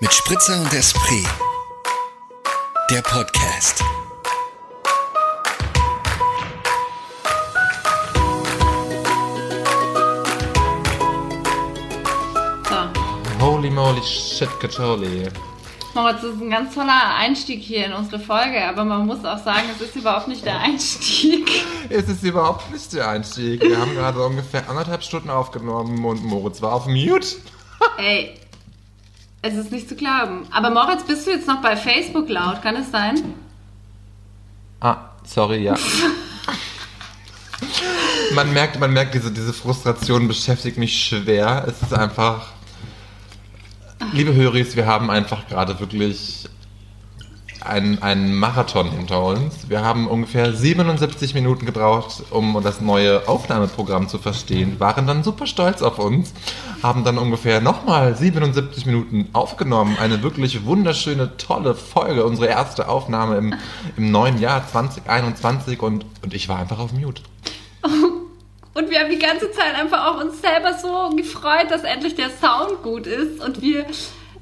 Mit Spritzer und Esprit. Der Podcast. So, Holy moly shit, Kacholi. Moritz, das ist ein ganz toller Einstieg hier in unsere Folge, aber man muss auch sagen, es ist überhaupt nicht der Einstieg. Es ist überhaupt nicht der Einstieg. Wir haben gerade ungefähr anderthalb Stunden aufgenommen und Moritz war auf Mute. Ey, es ist nicht zu glauben. Aber Moritz, bist du jetzt noch bei Facebook laut? Kann es sein? Ah, sorry, ja. man merkt, man merkt, diese, diese Frustration beschäftigt mich schwer. Es ist einfach. Liebe Höris, wir haben einfach gerade wirklich einen, einen Marathon hinter uns. Wir haben ungefähr 77 Minuten gebraucht, um das neue Aufnahmeprogramm zu verstehen, waren dann super stolz auf uns, haben dann ungefähr nochmal 77 Minuten aufgenommen. Eine wirklich wunderschöne, tolle Folge, unsere erste Aufnahme im, im neuen Jahr 2021 und, und ich war einfach auf Mute. Und wir haben die ganze Zeit einfach auch uns selber so gefreut, dass endlich der Sound gut ist und wir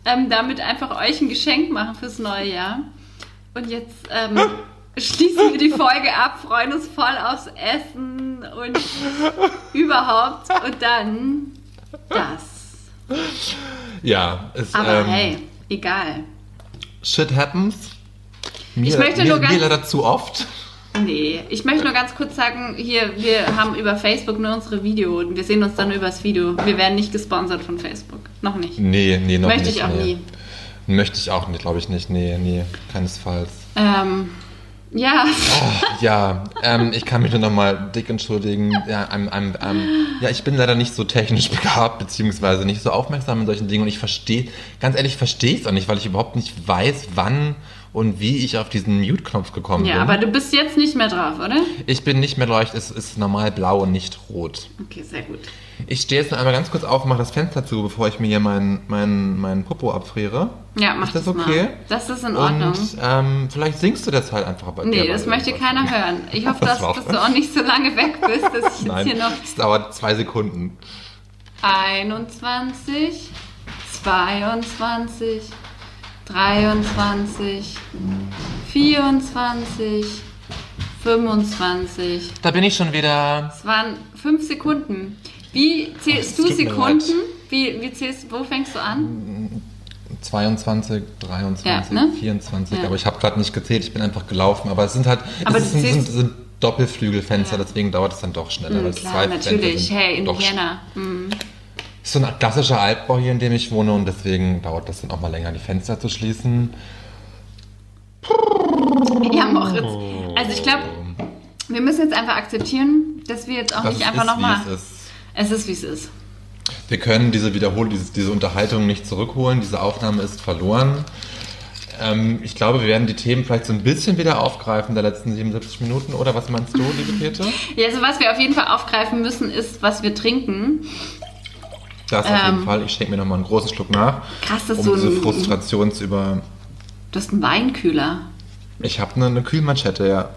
ähm, damit einfach euch ein Geschenk machen fürs neue Jahr. Und jetzt ähm, schließen wir die Folge ab, freuen uns voll aufs Essen und überhaupt. Und dann das. Ja, es, Aber ähm, hey, egal. shit happens. Mir, Ich möchte mir, nur ganz- mir leider zu oft. Nee, ich möchte nur ganz kurz sagen, hier, wir haben über Facebook nur unsere Video und wir sehen uns dann übers Video. Wir werden nicht gesponsert von Facebook. Noch nicht. Nee, nee, noch Möchte nicht. ich auch nee. nie. Möchte ich auch nicht, glaube ich nicht. Nee, nee, keinesfalls. Ähm, ja, Ja, ähm, ich kann mich nur nochmal dick entschuldigen. Ja, I'm, I'm, I'm, ja, ich bin leider nicht so technisch begabt, beziehungsweise nicht so aufmerksam in solchen Dingen. Und ich verstehe, ganz ehrlich, verstehe es auch nicht, weil ich überhaupt nicht weiß, wann und wie ich auf diesen Mute-Knopf gekommen ja, bin. aber du bist jetzt nicht mehr drauf, oder? ich bin nicht mehr leucht, es ist normal blau und nicht rot. Okay, sehr gut. Ich stehe jetzt noch einmal ganz kurz auf und mache das Fenster zu, bevor ich mir hier meinen mein, mein Popo abfriere. Ja, mach Ist das das okay? mal. Das ist in Ordnung. Und ähm, vielleicht singst du das halt einfach bei nee, das möchte keiner hören. Ich hoffe, Das dass, dass du auch nicht so lange weg bist, dass ich jetzt Nein, hier noch es dauert zwei Sekunden. 21, 22, 23, 24, 25. Da bin ich schon wieder. Es waren fünf Sekunden. Wie zählst es du Sekunden? Wie, wie zählst wo fängst du an? 22, 23, Ja, ne? 24, Ja. aber ich habe gerade nicht gezählt, ich bin einfach gelaufen. Aber es sind halt Aber es sind, sind, sind Doppelflügelfenster, Ja. deswegen dauert es dann doch schneller. Hm, es klar, natürlich. Hey, doch Indiana. Hm. ist so ein klassischer Altbau hier, in dem ich wohne und deswegen dauert das dann auch mal länger, die Fenster zu schließen. Ja, Moritz. Also ich glaube, wir müssen jetzt einfach akzeptieren, dass wir jetzt auch Das nicht einfach nochmal. Es ist. Wie es ist. Wir können diese Wiederholung, diese, diese Unterhaltung nicht zurückholen. Diese Aufnahme ist verloren. Ähm, ich glaube, wir werden die Themen vielleicht so ein bisschen wieder aufgreifen der letzten 77 Minuten. Oder was meinst du, liebe Käthe? Ja, also was wir auf jeden Fall aufgreifen müssen, ist, was wir trinken. Das auf jeden Ähm. Fall. Ich schenke mir nochmal einen großen Schluck nach, Krass, dass um du diese ein- Frustration zu über... Du hast einen Weinkühler. Ich habe eine, eine Kühlmanschette, ja.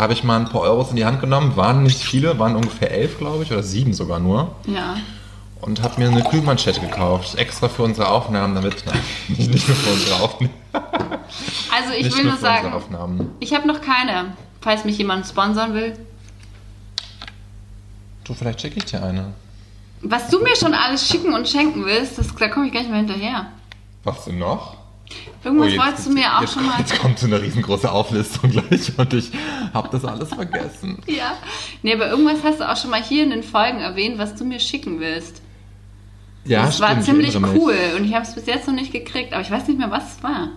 Habe ich mal ein paar Euros in die Hand genommen. Waren nicht viele, waren ungefähr elf, glaube ich, oder sieben sogar nur. Ja. Und habe mir eine Kühlmanschette gekauft. Extra für unsere Aufnahmen, damit... Nein, nicht, nicht nur für unsere Aufnahmen. Also ich nicht will nur sagen, ich habe noch keine. Falls mich jemand sponsern will. Du, vielleicht schicke ich dir eine. Was du mir schon alles schicken und schenken willst, das, da komme ich gar nicht mehr hinterher. Was denn noch? Irgendwas Oh, jetzt- wolltest du mir auch jetzt, schon mal. Jetzt kommt so eine riesengroße Auflistung gleich und ich habe das alles vergessen. Ja. Nee, aber irgendwas hast du auch schon mal hier in den Folgen erwähnt, was du mir schicken willst. Ja, das war stimmt, ich ziemlich cool und ich habe es bis jetzt noch nicht gekriegt, aber ich weiß nicht mehr, was es war.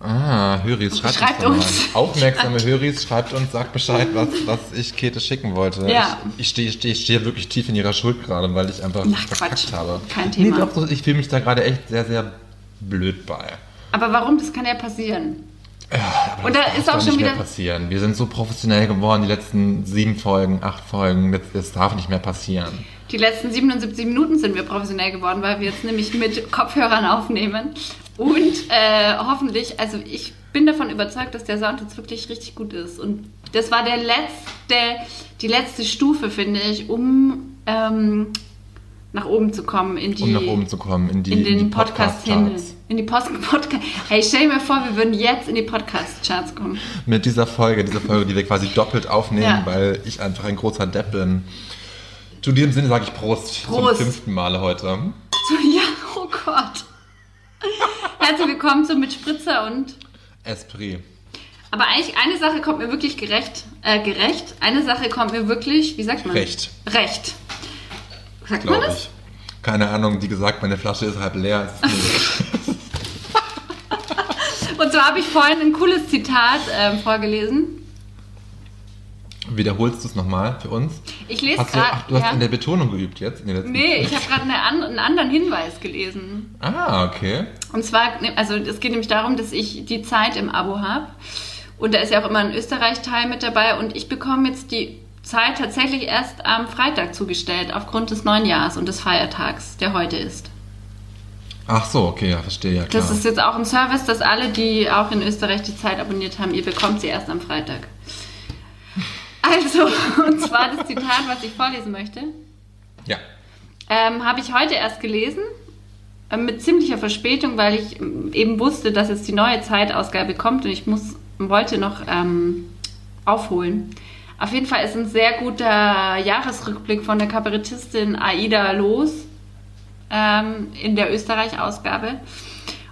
Ah, Höris, schreibt, Schreibt uns. uns. Aufmerksame Höris, schreibt uns, sagt Bescheid, was, was ich Käthe schicken wollte. Ja. Ich, ich stehe steh, wirklich tief in ihrer Schuld gerade, weil ich einfach Ach, verkackt Quatsch. habe. Kein Thema. Nee, doch, ich fühle mich da gerade echt sehr, sehr blöd bei. Aber warum? Das kann ja passieren. Aber Und das da ist auch schon nicht mehr wieder- passieren. Wir sind so professionell geworden, die letzten sieben Folgen, acht Folgen. Das, das darf nicht mehr passieren. Die letzten 77 Minuten sind wir professionell geworden, weil wir jetzt nämlich mit Kopfhörern aufnehmen. Und äh, hoffentlich, also ich bin davon überzeugt, dass der Sound jetzt wirklich richtig gut ist. Und das war der letzte, die letzte Stufe, finde ich, um ähm, nach oben zu kommen in die um nach oben zu kommen in die, in den die Podcast-Himmel. Podcast-Charts. In die Post Podcast. Hey, stell dir mal vor, wir würden jetzt in die Podcast-Charts kommen. Mit dieser Folge, dieser Folge, die wir quasi doppelt aufnehmen, Ja. weil ich einfach ein großer Depp bin. Zu diesem Sinne sage ich Prost, Prost. zum fünften Male heute. So, ja, oh Gott. Herzlich willkommen zu Mit Spritzer und. Esprit. Aber eigentlich eine Sache kommt mir wirklich gerecht, äh, gerecht. Eine Sache kommt mir wirklich, wie sagt man? Recht. Recht. Sagt man glaube das? ich. Keine Ahnung, wie gesagt, meine Flasche ist halb leer. Und so habe ich vorhin ein cooles Zitat ähm, vorgelesen. Wiederholst du es nochmal für uns? Ich lese Hast du, gerade. ach, du hast ja. in der Betonung geübt jetzt? In Nee, ich habe gerade eine an, einen anderen Hinweis gelesen. Ah, okay. Und zwar, also es geht nämlich darum, dass ich die Zeit im Abo habe. Und da ist ja auch immer ein Österreich-Teil mit dabei. Und ich bekomme jetzt die Zeit tatsächlich erst am Freitag zugestellt, aufgrund des neuen Jahres und des Feiertags, der heute ist. Ach so, okay, ja, verstehe, ja klar. Das ist jetzt auch ein Service, dass alle, die auch in Österreich die Zeit abonniert haben, ihr bekommt sie erst am Freitag. Also, und zwar das Zitat, was ich vorlesen möchte. ja. Ähm, Habe ich heute erst gelesen, ähm, mit ziemlicher Verspätung, weil ich ähm, eben wusste, dass jetzt die neue Zeitausgabe kommt und ich muss, wollte noch ähm, aufholen. Auf jeden Fall ist ein sehr guter Jahresrückblick von der Kabarettistin Aida Los ähm, in der Österreich-Ausgabe.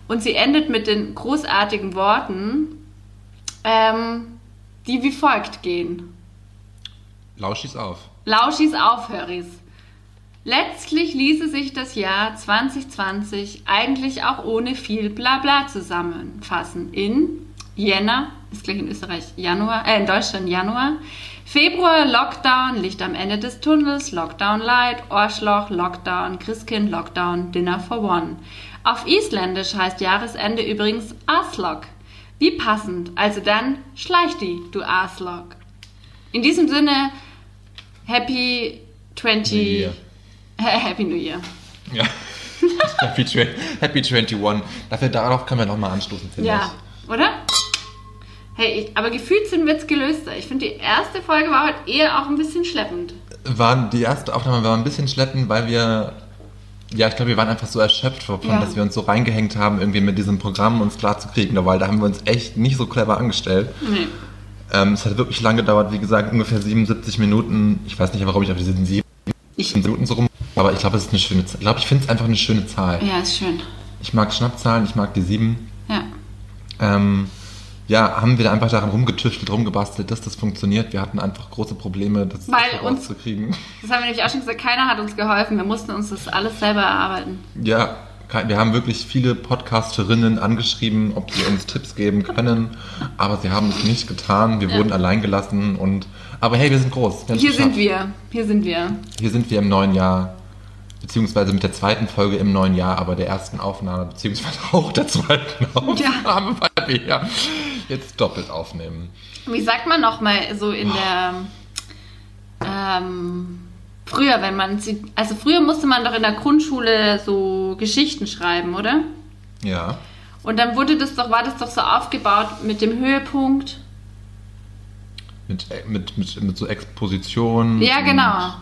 Und sie endet mit den großartigen Worten, ähm, die wie folgt gehen. Lauschis auf. Lauschis Aufhöris. Letztlich ließe sich das Jahr 2020 eigentlich auch ohne viel Blabla zusammenfassen. In Jänner, ist gleich in Österreich Januar, äh, in Deutschland Januar. Februar Lockdown, Licht am Ende des Tunnels, Lockdown Light, Ohrschloch, Lockdown, Christkind, Lockdown, Dinner for One. Auf Isländisch heißt Jahresende übrigens Aslok. Wie passend, also dann schleich die, du Aslok. In diesem Sinne, Happy 20. New Year. Happy New Year. Ja. Happy, Happy 21. Dafür, darauf können wir nochmal anstoßen, finde Ja, oder? Hey, ich, aber gefühlt sind wir jetzt gelöster. Ich finde, die erste Folge war heute eher auch ein bisschen schleppend. ich. War, die erste Aufnahme war ein bisschen schleppend, weil wir, ja, ich glaube, wir waren einfach so erschöpft davon, Ja. dass wir uns so reingehängt haben, irgendwie mit diesem Programm uns klar zu kriegen, weil da haben wir uns echt nicht so clever angestellt. Nee. Ähm, es hat wirklich lange gedauert, wie gesagt, ungefähr 77 Minuten. Ich weiß nicht, warum ich auf diese sieben Ich, Minuten so rum, aber ich glaube, es ist eine schöne Zahl. Ich glaube, ich finde es einfach eine schöne Zahl. ja, ist schön. Ich mag Schnappzahlen, ich mag die sieben. Ja. Ähm, ja, haben wir da einfach daran rumgetüftelt, rumgebastelt, dass das funktioniert. Wir hatten einfach große Probleme, das Weil uns- rauszukriegen. Das haben wir nämlich auch schon gesagt, keiner hat uns geholfen. Wir mussten uns das alles selber erarbeiten. Ja, wir haben wirklich viele Podcasterinnen angeschrieben, ob sie uns Tipps geben können, aber sie haben es nicht getan. Wir Ja. wurden allein gelassen und aber hey, wir sind groß. Wir Hier geschafft. sind wir. Hier sind wir. Hier sind wir im neuen Jahr, beziehungsweise mit der zweiten Folge im neuen Jahr, aber der ersten Aufnahme, beziehungsweise auch der zweiten Aufnahme, weil wir ja jetzt doppelt aufnehmen. Wie sagt man nochmal so in der. Ähm, früher, wenn man. sie- Also früher musste man doch in der Grundschule so Geschichten schreiben, oder? Ja. Und dann wurde das doch, war das doch so aufgebaut mit dem Höhepunkt. Mit, äh, mit, mit, mit so Exposition. Ja, genau.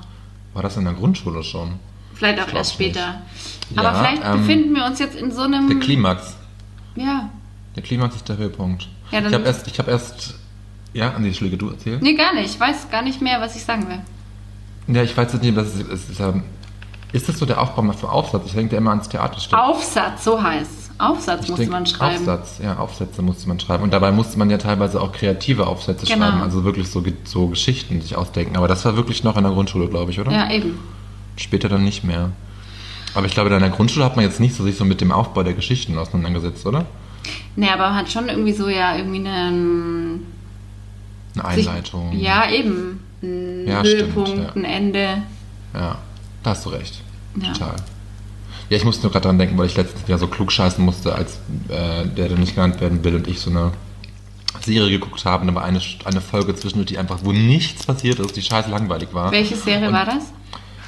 War das in der Grundschule schon? Vielleicht auch erst später. nicht. Aber Ja, vielleicht ähm, befinden wir uns jetzt in so einem. Der Klimax. Ja. Der Klimax ist der Höhepunkt. Ja, ich habe erst, ich habe erst, ja, an die Schläge du erzählt? Nee, gar nicht. Ich weiß gar nicht mehr, was ich sagen will. Ja, ich weiß jetzt nicht, es ist. Es ist, ähm, ist das so der Aufbau für Aufsatz? Ich denke ja immer ans Theaterstück. Aufsatz, so heißt Aufsatz Ich musste man schreiben. Aufsatz, ja, Aufsätze musste man schreiben. Und dabei musste man ja teilweise auch kreative Aufsätze Genau. schreiben, also wirklich so, so Geschichten sich ausdenken. Aber das war wirklich noch in der Grundschule, glaube ich, oder? Ja, eben. Später dann nicht mehr. Aber ich glaube, in der Grundschule hat man jetzt nicht so sich so mit dem Aufbau der Geschichten auseinandergesetzt, oder? Nee, aber man hat schon irgendwie so ja irgendwie einen. Eine sich- Einleitung. Ja, eben. Ein Ja, Höhepunkt, stimmt, ja. ein Ende. Ja, da hast du recht. Ja. Total. Ja, ich musste nur gerade dran denken, weil ich letztens wieder so klug scheißen musste, als äh, der, der nicht genannt werden will und ich so eine Serie geguckt haben. War eine, eine Folge zwischendurch, die einfach, wo nichts passiert ist, die scheiße langweilig war. Welche Serie Und- war das?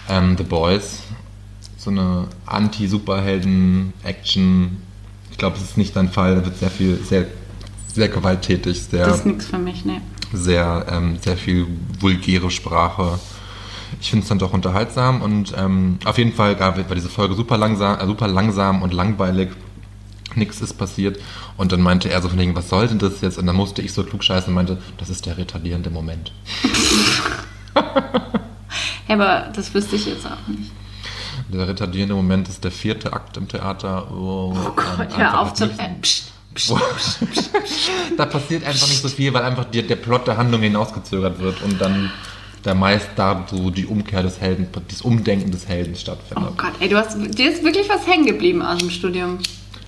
Ähm, The Boys. So eine Anti-Superhelden-Action. Ich glaube, es ist nicht dein Fall. Da wird sehr viel, sehr, sehr gewalttätig, sehr Das ist nichts für mich, ne. sehr, ähm, sehr viel vulgäre Sprache. ich finde es dann doch unterhaltsam und ähm, auf jeden Fall war diese Folge super langsam, äh, super langsam und langweilig. Nichts ist passiert. Und dann meinte er so von wegen, was soll denn das jetzt? Und dann musste ich so klugscheißen und meinte, das ist der retardierende Moment. Ja, aber das wüsste ich jetzt auch nicht. Der retardierende Moment ist der vierte Akt im Theater. Wo Oh Gott, hör auf zu. Äh, da passiert einfach nicht so viel, weil einfach die, der Plot der Handlung hinausgezögert wird und dann da meist da so die Umkehr des Helden, das Umdenken des Helden Oh stattfindet. Gott, ey, du hast, dir ist wirklich was hängen geblieben aus dem Studium.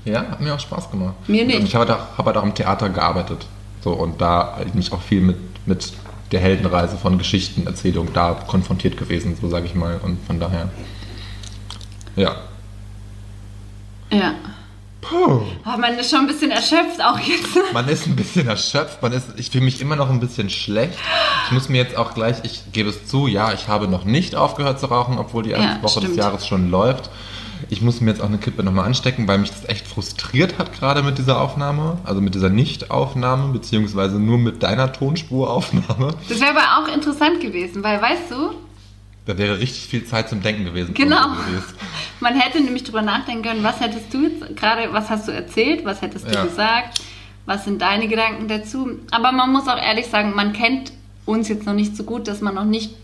Ja, hat mir auch Spaß gemacht. Mir nicht. Und ich habe halt, auch- hab halt auch im Theater gearbeitet. So, und da halt mich auch viel mit, mit der Heldenreise von Geschichtenerzählung da konfrontiert gewesen, so sage ich mal. Und von daher. Ja. Ja. Puh. Oh, man ist schon ein bisschen erschöpft auch jetzt. Man ist ein bisschen erschöpft, man ist, ich fühle mich immer noch ein bisschen schlecht. Ich muss mir jetzt auch gleich, ich gebe es zu, ja, ich habe noch nicht aufgehört zu rauchen, obwohl die erste Ja, Woche stimmt. des Jahres schon läuft. Ich muss mir jetzt auch eine Kippe nochmal anstecken, weil mich das echt frustriert hat gerade mit dieser Aufnahme, also mit dieser Nicht-Aufnahme, beziehungsweise nur mit deiner Tonspuraufnahme. Das wäre aber auch interessant gewesen, weil, weißt du, Da wäre richtig viel Zeit zum Denken gewesen. Genau. man hätte nämlich drüber nachdenken können, was hättest du jetzt gerade, was hast du erzählt, was hättest du Ja. gesagt, was sind deine Gedanken dazu. Aber man muss auch ehrlich sagen, man kennt uns jetzt noch nicht so gut, dass man noch nicht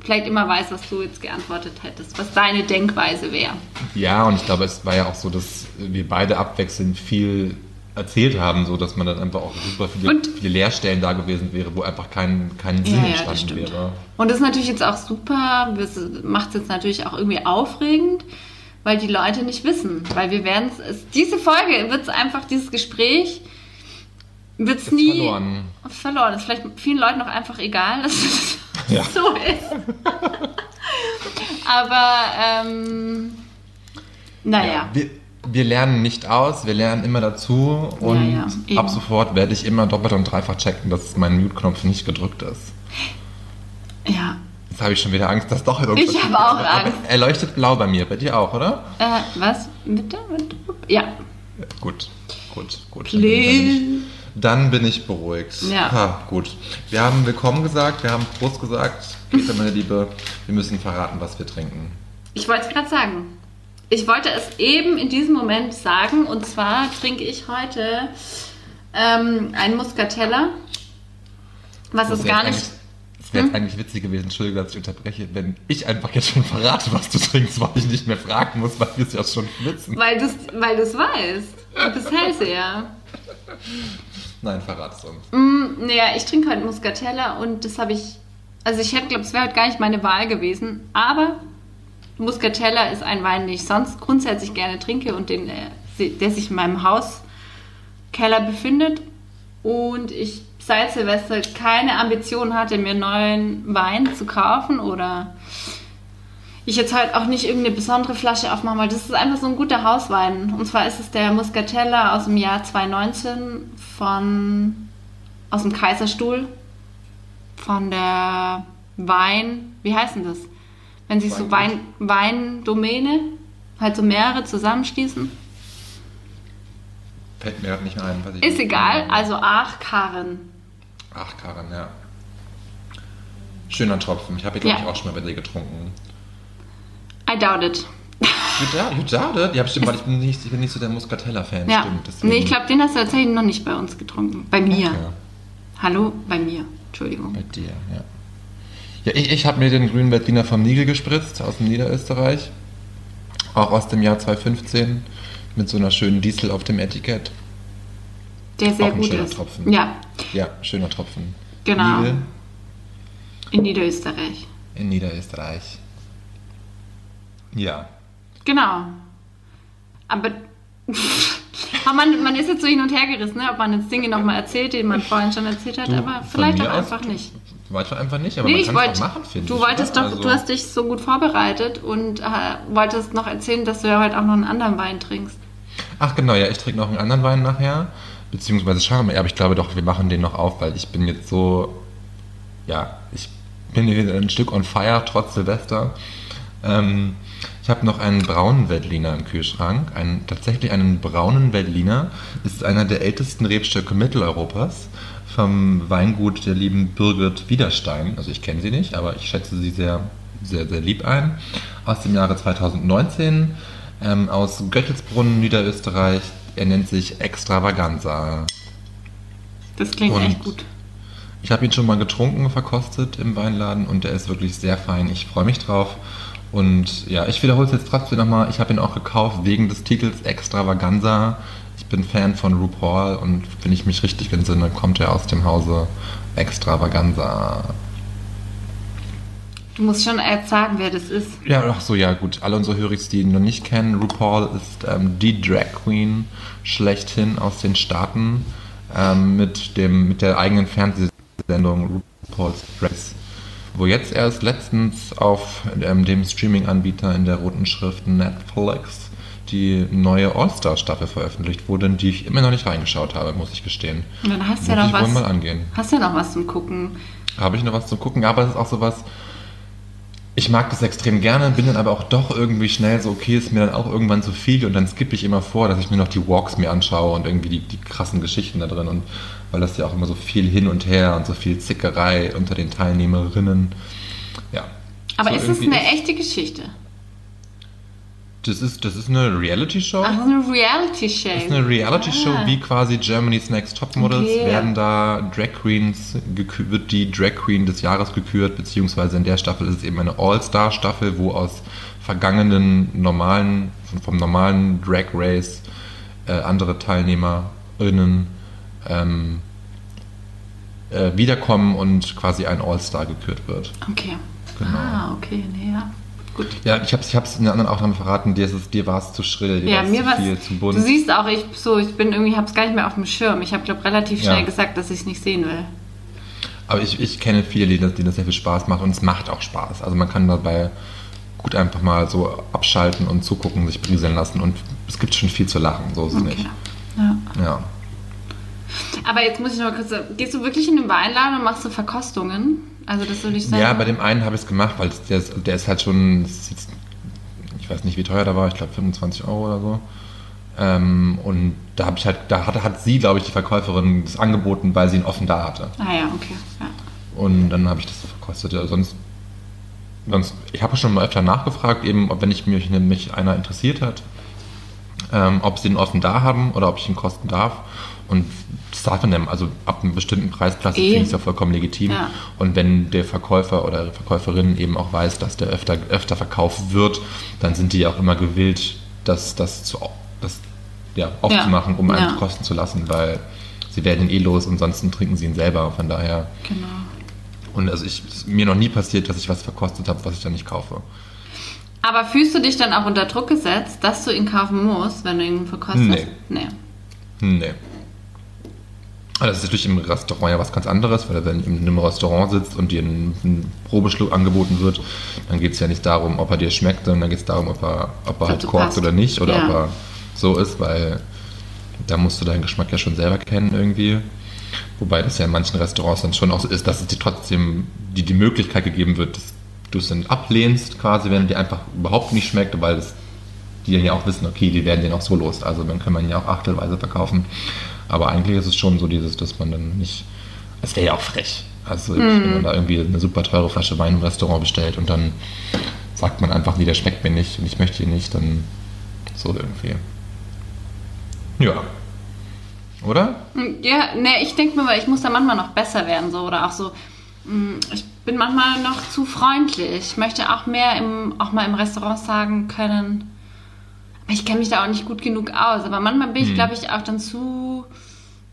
vielleicht immer weiß, was du jetzt geantwortet hättest, was deine Denkweise wäre. Ja, und ich glaube, es war ja auch so, dass wir beide abwechselnd viel erzählt haben, so dass man dann einfach auch super viele, Und- viele Leerstellen da gewesen wäre, wo einfach kein, kein Sinn Ja, ja, entstanden stimmt. wäre. Und das ist natürlich jetzt auch super, das macht es jetzt natürlich auch irgendwie aufregend, weil die Leute nicht wissen. Weil wir werden es, diese Folge wird es einfach, dieses Gespräch wird es nie verloren. verloren. Ist vielleicht vielen Leuten auch einfach egal, dass es Ja. so ist. Aber, ähm, naja. Wir, wir lernen nicht aus, wir lernen immer dazu und Ja, ja, ab sofort werde ich immer doppelt und dreifach checken, dass mein Mute-Knopf nicht gedrückt ist. Ja. Jetzt habe ich schon wieder Angst, dass doch irgendwas Ich habe auch geht. Aber Angst. Er leuchtet blau bei mir, bei dir auch, oder? Äh, was? Bitte? Ja. Gut, gut, gut. Please. Dann bin ich beruhigt. Ja. Ha, gut. Wir haben Willkommen gesagt, wir haben Prost gesagt. Greta, meine Liebe, wir müssen verraten, was wir trinken. Ich wollte es gerade sagen. Ich wollte es eben in diesem Moment sagen. Und zwar trinke ich heute ähm, einen Muscatella. Was Das ist gar nicht. Es wäre jetzt eigentlich witzig gewesen, Entschuldige, dass ich unterbreche, wenn ich einfach jetzt schon verrate, was du trinkst, weil ich nicht mehr fragen muss, weil wir es ja schon wissen. Weil du es weil du's weißt. Du bist Hellseher. Nein, verrat es uns. Mm, naja, ich trinke heute Muscatella und das habe ich. Also ich hätte glaube, es wäre heute gar nicht meine Wahl gewesen. Aber Muscatella ist ein Wein, den ich sonst grundsätzlich gerne trinke und den, äh, der sich in meinem Hauskeller befindet. Und ich seit Silvester keine Ambition hatte, mir neuen Wein zu kaufen oder ich jetzt halt auch nicht irgendeine besondere Flasche aufmachen wollte. Das ist einfach so ein guter Hauswein. Und zwar ist es der Muscatella aus dem Jahr 2019 von aus dem Kaiserstuhl von der Wein, wie heißt denn das? Wenn sich so Wein. Weindomäne, halt so mehrere zusammenschließen. Fällt mir gerade nicht ein. Was ich Ist egal, also Aachkarren. Ach, Karin, ja. Schöner Tropfen. Ich habe ihn, glaube Ja. ich, auch schon mal bei dir getrunken. I doubt it. You doubt, you doubt it? Ja, stimmt, weil ich bin nicht, ich bin nicht so der Muscatella-Fan. Ja. Stimmt, deswegen- Nee, ich glaube, den hast du tatsächlich noch nicht bei uns getrunken. Bei mir. Okay. Hallo, bei mir. Entschuldigung. Bei dir, ja. Ja, ich, ich habe mir den grünen Veltliner vom Nigel gespritzt, aus dem Niederösterreich. Auch aus dem Jahr 2015, mit so einer schönen Diesel auf dem Etikett. Der sehr Auch ein gut schöner ist. Tropfen. Ja, Ja, schöner Tropfen. Genau. Nigel in Niederösterreich. in Niederösterreich. Ja. Genau. Aber aber man, man ist jetzt so hin und her gerissen, ne? ob man jetzt Dinge nochmal erzählt, die man vorhin schon erzählt hat, Du, aber vielleicht auch einfach nicht. Weiter einfach nicht, aber Nee, man ich kann es wollte, machen, finde du ich. wolltest doch, Also- du hast dich so gut vorbereitet und äh, wolltest noch erzählen, dass du ja heute auch noch einen anderen Wein trinkst. Ach genau, ja, ich trinke noch einen anderen Wein nachher. Beziehungsweise schauen wir mal, aber ich glaube doch, wir machen den noch auf, weil ich bin jetzt so, ja, ich bin hier ein Stück on fire, trotz Silvester. Ähm, ich habe noch einen braunen Veltliner im Kühlschrank, einen, tatsächlich einen braunen Veltliner. Ist einer der ältesten Rebstöcke Mitteleuropas vom Weingut der lieben Birgit Widerstein. Also ich kenne sie nicht, aber ich schätze sie sehr sehr, sehr lieb ein. Aus dem Jahre 2019 ähm, aus Göttelsbrunn, Niederösterreich. Er nennt sich Extravaganza. Das klingt Und- echt gut. Ich habe ihn schon mal getrunken, verkostet im Weinladen und der ist wirklich sehr fein. Ich freue mich drauf. Und ja, ich wiederhole es jetzt trotzdem nochmal. Ich habe ihn auch gekauft wegen des Titels Extravaganza. Ich bin Fan von RuPaul und wenn ich mich richtig entsinne, kommt er aus dem Hause Extravaganza. Du musst schon jetzt sagen, wer das ist. Ja, ach so, ja, gut. Alle unsere Höris, die ihn noch nicht kennen, RuPaul ist ähm, die Drag Queen schlechthin aus den Staaten ähm, mit, dem, mit der eigenen Fernsehsendung RuPaul's Dress, wo jetzt erst letztens auf ähm, dem Streaming-Anbieter in der roten Schrift Netflix die neue All-Star-Staffel veröffentlicht wurde, in die ich immer noch nicht reingeschaut habe, muss ich gestehen. Und dann hast du ja noch was. mal angehen. Hast ja noch was zum Gucken. Habe ich noch was zu gucken, aber es ist auch sowas. Ich mag das extrem gerne, bin dann aber auch doch irgendwie schnell so, okay, ist mir dann auch irgendwann zu viel und dann skippe ich immer vor, dass ich mir noch die Walks mir anschaue und irgendwie die, die krassen Geschichten da drin und weil das ja auch immer so viel hin und her und so viel Zickerei unter den Teilnehmerinnen. Ja. Aber So ist es eine echte Geschichte? Das ist, das ist eine Reality-Show. Ach, das ist eine Reality-Show. Das ist eine Reality-Show, Ah. wie quasi Germany's Next Topmodels Okay. werden da Drag Queens, wird die Drag Queen des Jahres gekürt, beziehungsweise in der Staffel ist es eben eine All-Star-Staffel, wo aus vergangenen normalen, vom normalen Drag Race äh, andere TeilnehmerInnen ähm, äh, wiederkommen und quasi ein All-Star gekürt wird. Okay. Genau. Ah, okay, nee, ja. Gut. Ja, ich hab's, ich hab's den anderen auch noch verraten, dir, ist es, dir war es zu schrill, dir Ja, war es mir zu viel, zu bunt. Du siehst auch, ich so, ich bin irgendwie, hab's gar nicht mehr auf dem Schirm. Ich habe glaube relativ Ja. schnell gesagt, dass ich es nicht sehen will. Aber ich, ich kenne viele, die das, denen das sehr viel Spaß macht und es macht auch Spaß. Also man kann dabei gut einfach mal so abschalten und zugucken, sich berieseln lassen und es gibt schon viel zu lachen, so ist es Okay. nicht. Ja. Ja. Aber jetzt muss ich noch mal kurz gehst du wirklich in den Weinladen und machst so Verkostungen? Also das würde ich sagen. ja, bei dem einen habe ich es gemacht, weil der ist, der ist halt schon, ist ich weiß nicht wie teuer der war, ich glaube 25 Euro oder so. Ähm, und da habe ich halt, da hat, hat sie, glaube ich, die Verkäuferin das angeboten, weil sie ihn offen da hatte. Ah ja, okay. Ja. Und dann habe ich das verkostet. Ja, sonst, sonst, ich habe schon mal öfter nachgefragt, eben, ob wenn ich mich, mich einer interessiert hat, ähm, ob sie ihn offen da haben oder ob ich ihn kosten darf. Und das darf man dann, also ab einer bestimmten Preisklasse finde ich es ja vollkommen legitim. Ja. Und wenn der Verkäufer oder Verkäuferin eben auch weiß, dass der öfter, öfter verkauft wird, dann sind die ja auch immer gewillt, das, das, zu, das ja, aufzumachen, um einen Ja. kosten zu lassen, weil sie werden ihn eh los, ansonsten trinken sie ihn selber. Von daher Genau. und also ich, es ist mir noch nie passiert, dass ich was verkostet habe, was ich dann nicht kaufe. Aber fühlst du dich dann auch unter Druck gesetzt, dass du ihn kaufen musst, wenn du ihn verkostest? Nee. Nee. Nee. Aber Das ist natürlich im Restaurant ja was ganz anderes, weil wenn du in einem Restaurant sitzt und dir ein, ein Probeschluck angeboten wird, dann geht es ja nicht darum, ob er dir schmeckt, sondern dann geht es darum, ob er, ob er halt korkt oder nicht oder Ja. ob er so ist, weil da musst du deinen Geschmack ja schon selber kennen irgendwie. Wobei das ja in manchen Restaurants dann schon auch so ist, dass es dir trotzdem die, die Möglichkeit gegeben wird, dass du es dann ablehnst quasi, wenn er dir einfach überhaupt nicht schmeckt, weil es die dann ja auch wissen, okay, die werden den auch so los. Also dann kann man ihn ja auch achtelweise verkaufen. Aber eigentlich ist es schon so dieses, dass man dann nicht. Es wäre ja auch frech. Also wenn man da irgendwie eine super teure Flasche Wein im Restaurant bestellt und dann sagt man einfach, nee, der schmeckt mir nicht und ich möchte ihn nicht, dann so irgendwie. Ja. Oder? Ja, ne, ich denke mir, weil ich muss da manchmal noch besser werden, so oder auch so. mh, Ich bin manchmal noch zu freundlich. Ich möchte auch mehr im, auch mal im Restaurant sagen können. Ich kenne mich da auch nicht gut genug aus. Aber manchmal bin ich, Hm. glaube ich, auch dann zu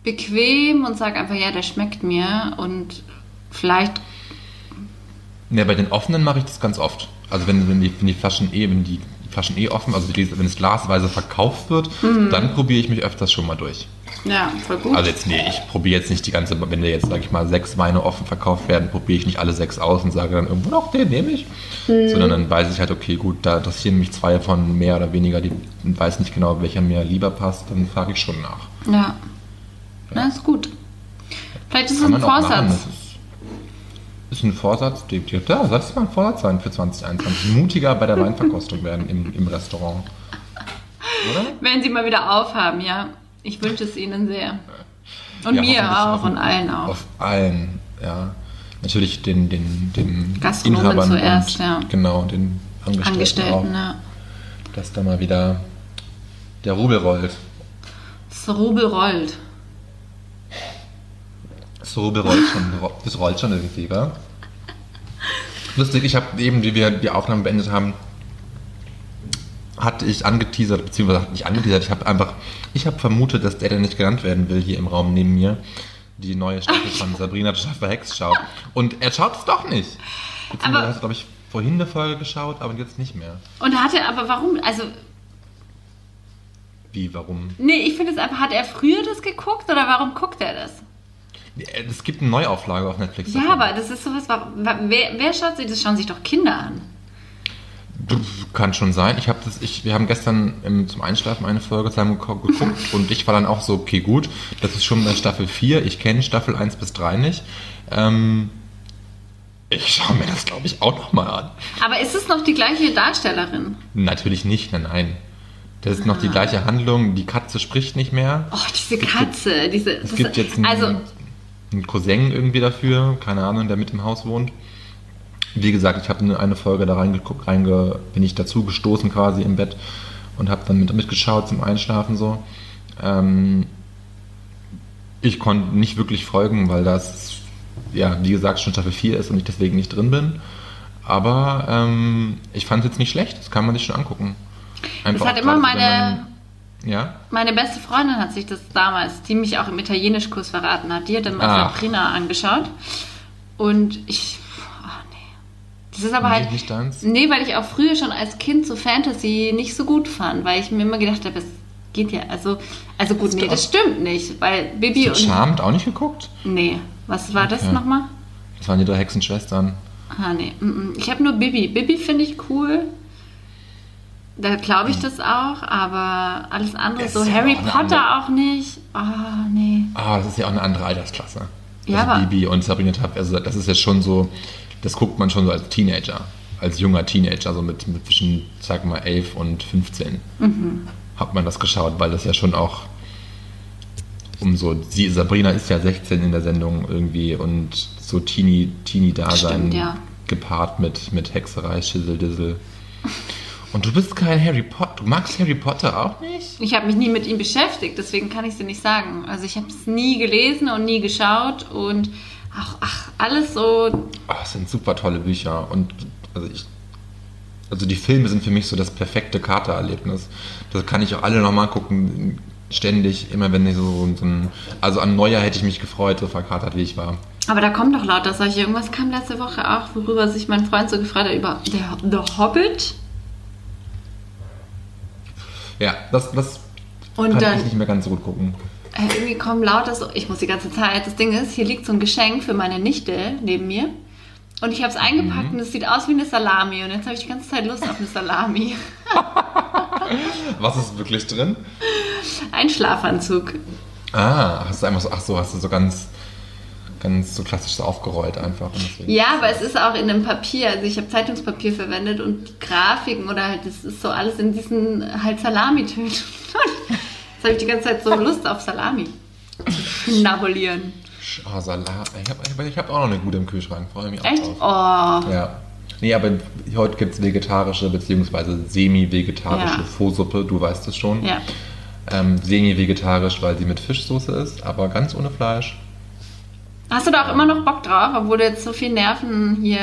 bequem und sage einfach, ja, der schmeckt mir und vielleicht. Ja, bei den offenen mache ich das ganz oft. Also wenn, wenn, die, wenn die Flaschen eh, wenn die Flaschen eh offen, also wenn es glasweise verkauft wird, dann probiere ich mich öfters schon mal durch. Ja, voll gut. Also jetzt, nee, ich probiere jetzt nicht die ganze, wenn da jetzt, sag ich mal, sechs Weine offen verkauft werden, probiere ich nicht alle sechs aus und sage dann irgendwo noch, den nehme ich. Sondern dann weiß ich halt, okay, gut, da interessieren mich zwei von mehr oder weniger, die weiß nicht genau, welcher mir lieber passt, dann frage ich schon nach. ja. Na, ist gut. Vielleicht ist es ein Vorsatz. das ist, ist ein Vorsatz, die, die, ja, soll es mal ein Vorsatz sein für 2021. Mutiger bei der Weinverkostung werden im, im Restaurant. Oder? Wenn sie mal wieder aufhaben, ja. Ich wünsche es ihnen sehr. Und Ja, mir auch und allen auch. Auf allen, ja. natürlich den, den, den Gastronomen Inhabern zuerst, und ja. genau, den Angestellten, Angestellten, auch, ja. dass da mal wieder der Rubel rollt. Das Rubel rollt. Das Rubel rollt schon, das rollt schon irgendwie, gell? Lustig, ich habe eben, wie wir die Aufnahme beendet haben, hatte ich angeteasert, beziehungsweise nicht angeteasert, ich habe einfach, ich habe vermutet, dass der, der nicht genannt werden will, hier im Raum neben mir, die neue Staffel von Sabrina die Staffel Hex schaut. Und er schaut es doch nicht. Beziehungsweise Aber- er hat, glaube ich, vorhin eine Folge geschaut, aber jetzt nicht mehr. Und hat er aber warum? Also, Wie, warum? nee, ich finde es einfach, hat er früher das geguckt oder warum guckt er das? Es gibt eine Neuauflage auf Netflix. Ja, davon. aber das ist sowas, wa- wa- wer, wer schaut sich das? Schauen sich doch Kinder an. Kann schon sein. Ich habe das, ich, wir haben gestern im, zum Einschlafen eine Folge zusammen geguckt und ich war dann auch so, okay, gut, das ist schon Staffel 4. Ich kenne Staffel 1 bis 3 nicht. Ähm, ich schaue mir das, glaube ich, auch nochmal an. Aber ist es noch die gleiche Darstellerin? Natürlich nicht, nein, nein. Das ist noch die gleiche Handlung. Die Katze spricht nicht mehr. Oh, diese Katze, diese. Es gibt jetzt einen, also, einen Cousin irgendwie dafür, keine Ahnung, der mit im Haus wohnt. Wie gesagt, ich habe eine, eine Folge da reingeguckt, reinge, bin ich dazu gestoßen quasi im Bett und habe dann mit, mitgeschaut zum Einschlafen so. Ähm, ich konnte nicht wirklich folgen, weil das, ja, wie gesagt, schon Staffel 4 ist und ich deswegen nicht drin bin. Aber ähm, ich fand es jetzt nicht schlecht, das kann man sich schon angucken. Einfach das hat immer gerade meine. man- ja? Meine beste Freundin hat sich das damals, die mich auch im Italienischkurs verraten hat, die hat dann mal Ach. Sabrina angeschaut. Und ich. Oh nee. Das ist aber halt. nicht deins? Nee, weil ich auch früher schon als Kind so Fantasy nicht so gut fand, weil ich mir immer gedacht habe, es geht ja. Also, also gut, nee, das stimmt nicht. Weil Bibi Hast du und. Charmed auch nicht geguckt? Nee. Was war das Okay. nochmal? Das waren die drei Hexenschwestern. Ah, nee. mm, mm. Ich habe nur Bibi. Bibi finde ich cool. Da glaube ich das auch, aber alles andere, Es so ja Harry auch Potter auch nicht. Ah, nee. Ah, das ist ja auch eine andere Altersklasse. Ja, also aber- Bibi und Sabrina Tapp, also das ist jetzt schon so, das guckt man schon so als Teenager, als junger Teenager, so mit, mit zwischen, sag mal, 11 und 15 Mhm. hat man das geschaut, weil das ja schon auch um so, sie, Sabrina ist ja 16 in der Sendung irgendwie und so Teenie, Teenie-Dasein ja. gepaart mit, mit Hexerei, Schissel-Dissel. Und du bist kein Harry Potter, du magst Harry Potter auch nicht? Ich habe mich nie mit ihm beschäftigt, deswegen kann ich es dir nicht sagen. Also ich habe es nie gelesen und nie geschaut und ach, ach alles so. Oh, es sind super tolle Bücher und also ich also die Filme sind für mich so das perfekte Katererlebnis. Das kann ich auch alle nochmal gucken, ständig, immer wenn ich so, so ein, also an Neujahr hätte ich mich gefreut, so verkatert wie ich war. Aber da kommt doch lauter solche. Irgendwas kam letzte Woche auch, worüber sich mein Freund so gefreut hat über der, The Hobbit. Ja, das, das Und kann dann ich nicht mehr ganz so gut gucken. Äh, irgendwie kommen lauter so. Ich muss die ganze Zeit. Das Ding ist, hier liegt so ein Geschenk für meine Nichte neben mir. Und ich habe es eingepackt und es sieht aus wie eine Salami. Und jetzt habe ich die ganze Zeit Lust auf eine Salami. Was ist wirklich drin? Ein Schlafanzug. Ah, hast du einfach so, ach so, hast du so ganz, ganz so klassisch so aufgerollt einfach. Ja, aber es ist auch in einem Papier. Also ich habe Zeitungspapier verwendet und die Grafiken oder halt, das ist so alles in diesen halt Salamitönen. Jetzt habe ich die ganze Zeit so Lust auf Salami. zu Nabulieren. Ah, Salat. Ich habe ich hab auch noch eine gute im Kühlschrank, freue mich auch Echt? drauf. Oh. Ja. Nee, aber heute gibt es vegetarische bzw. semi-vegetarische Ja. Faux-Suppe, du weißt es schon. Ja. Ähm, semi-vegetarisch, weil sie mit Fischsoße ist, aber ganz ohne Fleisch. Hast du da auch immer noch Bock drauf, obwohl du jetzt so viel Nerven hier.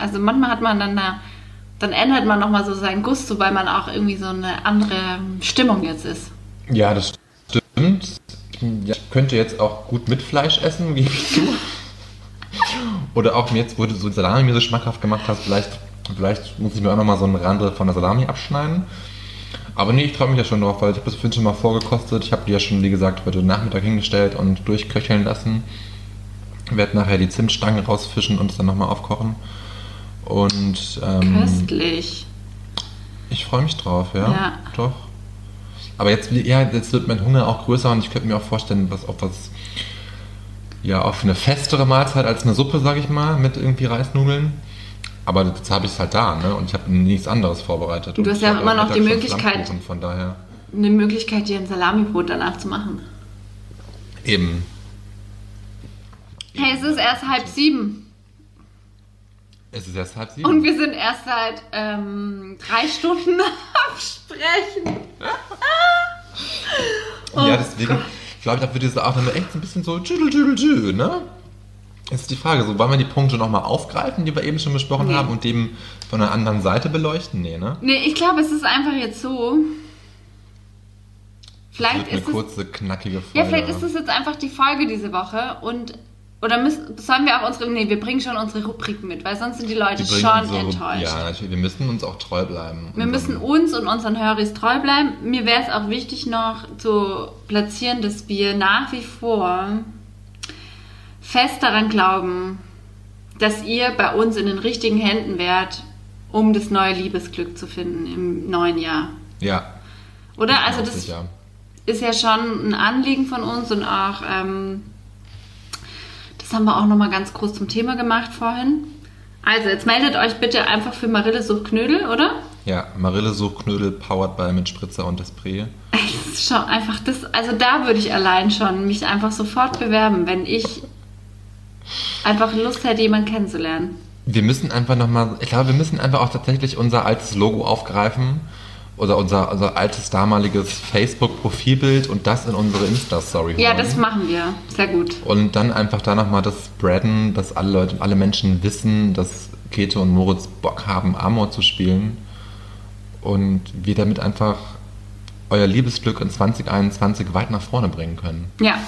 Also manchmal hat man dann da. Dann ändert man nochmal so seinen Gusto, weil man auch irgendwie so eine andere Stimmung jetzt ist. Ja, das stimmt. Ich könnte jetzt auch gut mit Fleisch essen, gebe ich zu. Oder auch jetzt, wo du so Salami mir so schmackhaft gemacht hast, vielleicht, vielleicht muss ich mir auch nochmal so einen Rande von der Salami abschneiden. Aber nee, ich freue mich ja schon drauf, weil ich habe das vorhin schon mal vorgekostet. Ich habe die ja schon, wie gesagt, heute Nachmittag hingestellt und durchköcheln lassen. Werde nachher die Zimtstangen rausfischen und es dann nochmal aufkochen. Und ähm, Köstlich. ich freue mich drauf, ja. Ja. Doch. Aber jetzt, ja, jetzt wird mein Hunger auch größer und ich könnte mir auch vorstellen, was auf was, ja, auf eine festere Mahlzeit als eine Suppe, sage ich mal, mit irgendwie Reisnudeln. Aber jetzt habe ich es halt da, ne? Und ich habe nichts anderes vorbereitet. Du hast ja immer noch die Möglichkeit- Von daher. Eine Möglichkeit, dir ein Salamibrot danach zu machen. Eben. Hey, es ist erst halb sieben. Es ist erst halb sieben. Und wir sind erst seit ähm, drei Stunden am Sprechen. ja, deswegen glaube ich, da wird diese Aufnahme echt so ein bisschen so tschüdel, tschüdel, tschüdel, ne? Jetzt ist die Frage, so wollen wir die Punkte nochmal aufgreifen, die wir eben schon besprochen Nee. haben und dem von einer anderen Seite beleuchten? Nee, ne? Nee, ich glaube, es ist einfach jetzt so. Vielleicht Wird eine ist es. kurze, knackige Folge. Ja, vielleicht ist es jetzt einfach die Folge diese Woche und. Oder müssen, sollen wir auch unsere. Nee, wir bringen schon unsere Rubriken mit, weil sonst sind die Leute schon unsere- enttäuscht. Ja, natürlich. Wir müssen uns auch treu bleiben. Wir müssen uns und unseren Höris treu bleiben. Mir wäre es auch wichtig noch zu platzieren, dass wir nach wie vor fest daran glauben, dass ihr bei uns in den richtigen Händen wärt, um das neue Liebesglück zu finden im neuen Jahr. Ja. Oder? Also das sicher. ist ja schon ein Anliegen von uns und auch, ähm, das haben wir auch nochmal ganz groß zum Thema gemacht vorhin. Also, jetzt meldet euch bitte einfach für Marille sucht Knödel, oder? Ja, Marille Suchknödel powered by mit Spritzer und Esprit. Das ist schon einfach das, also da würde ich allein schon mich einfach sofort bewerben, wenn ich einfach Lust hätte, jemanden kennenzulernen. Wir müssen einfach nochmal, ich glaube, wir müssen einfach auch tatsächlich unser altes Logo aufgreifen oder unser, unser altes damaliges Facebook-Profilbild und das in unsere Insta-Story holen. Ja, das machen wir. Sehr gut. Und dann einfach da nochmal das spreaden, dass alle Leute, alle Menschen wissen, dass Käthe und Moritz Bock haben, Amor zu spielen. Und wir damit einfach euer Liebesglück in 2021 weit nach vorne bringen können. Ja,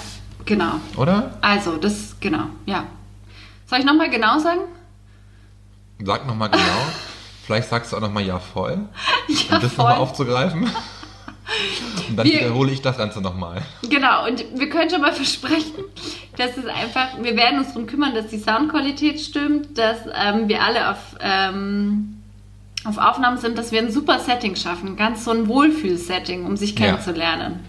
genau. Oder? Also, das, genau, ja. Soll ich nochmal genau sagen? Sag nochmal genau. Vielleicht sagst du auch nochmal ja voll. Ja, um das voll. nochmal aufzugreifen. Und dann Wir- wiederhole ich das Ganze nochmal. Genau, und wir können schon mal versprechen, dass es einfach, wir werden uns darum kümmern, dass die Soundqualität stimmt, dass ähm, wir alle auf, ähm, auf Aufnahmen sind, dass wir ein super Setting schaffen, ganz so ein Wohlfühl-Setting, um sich Ja. kennenzulernen.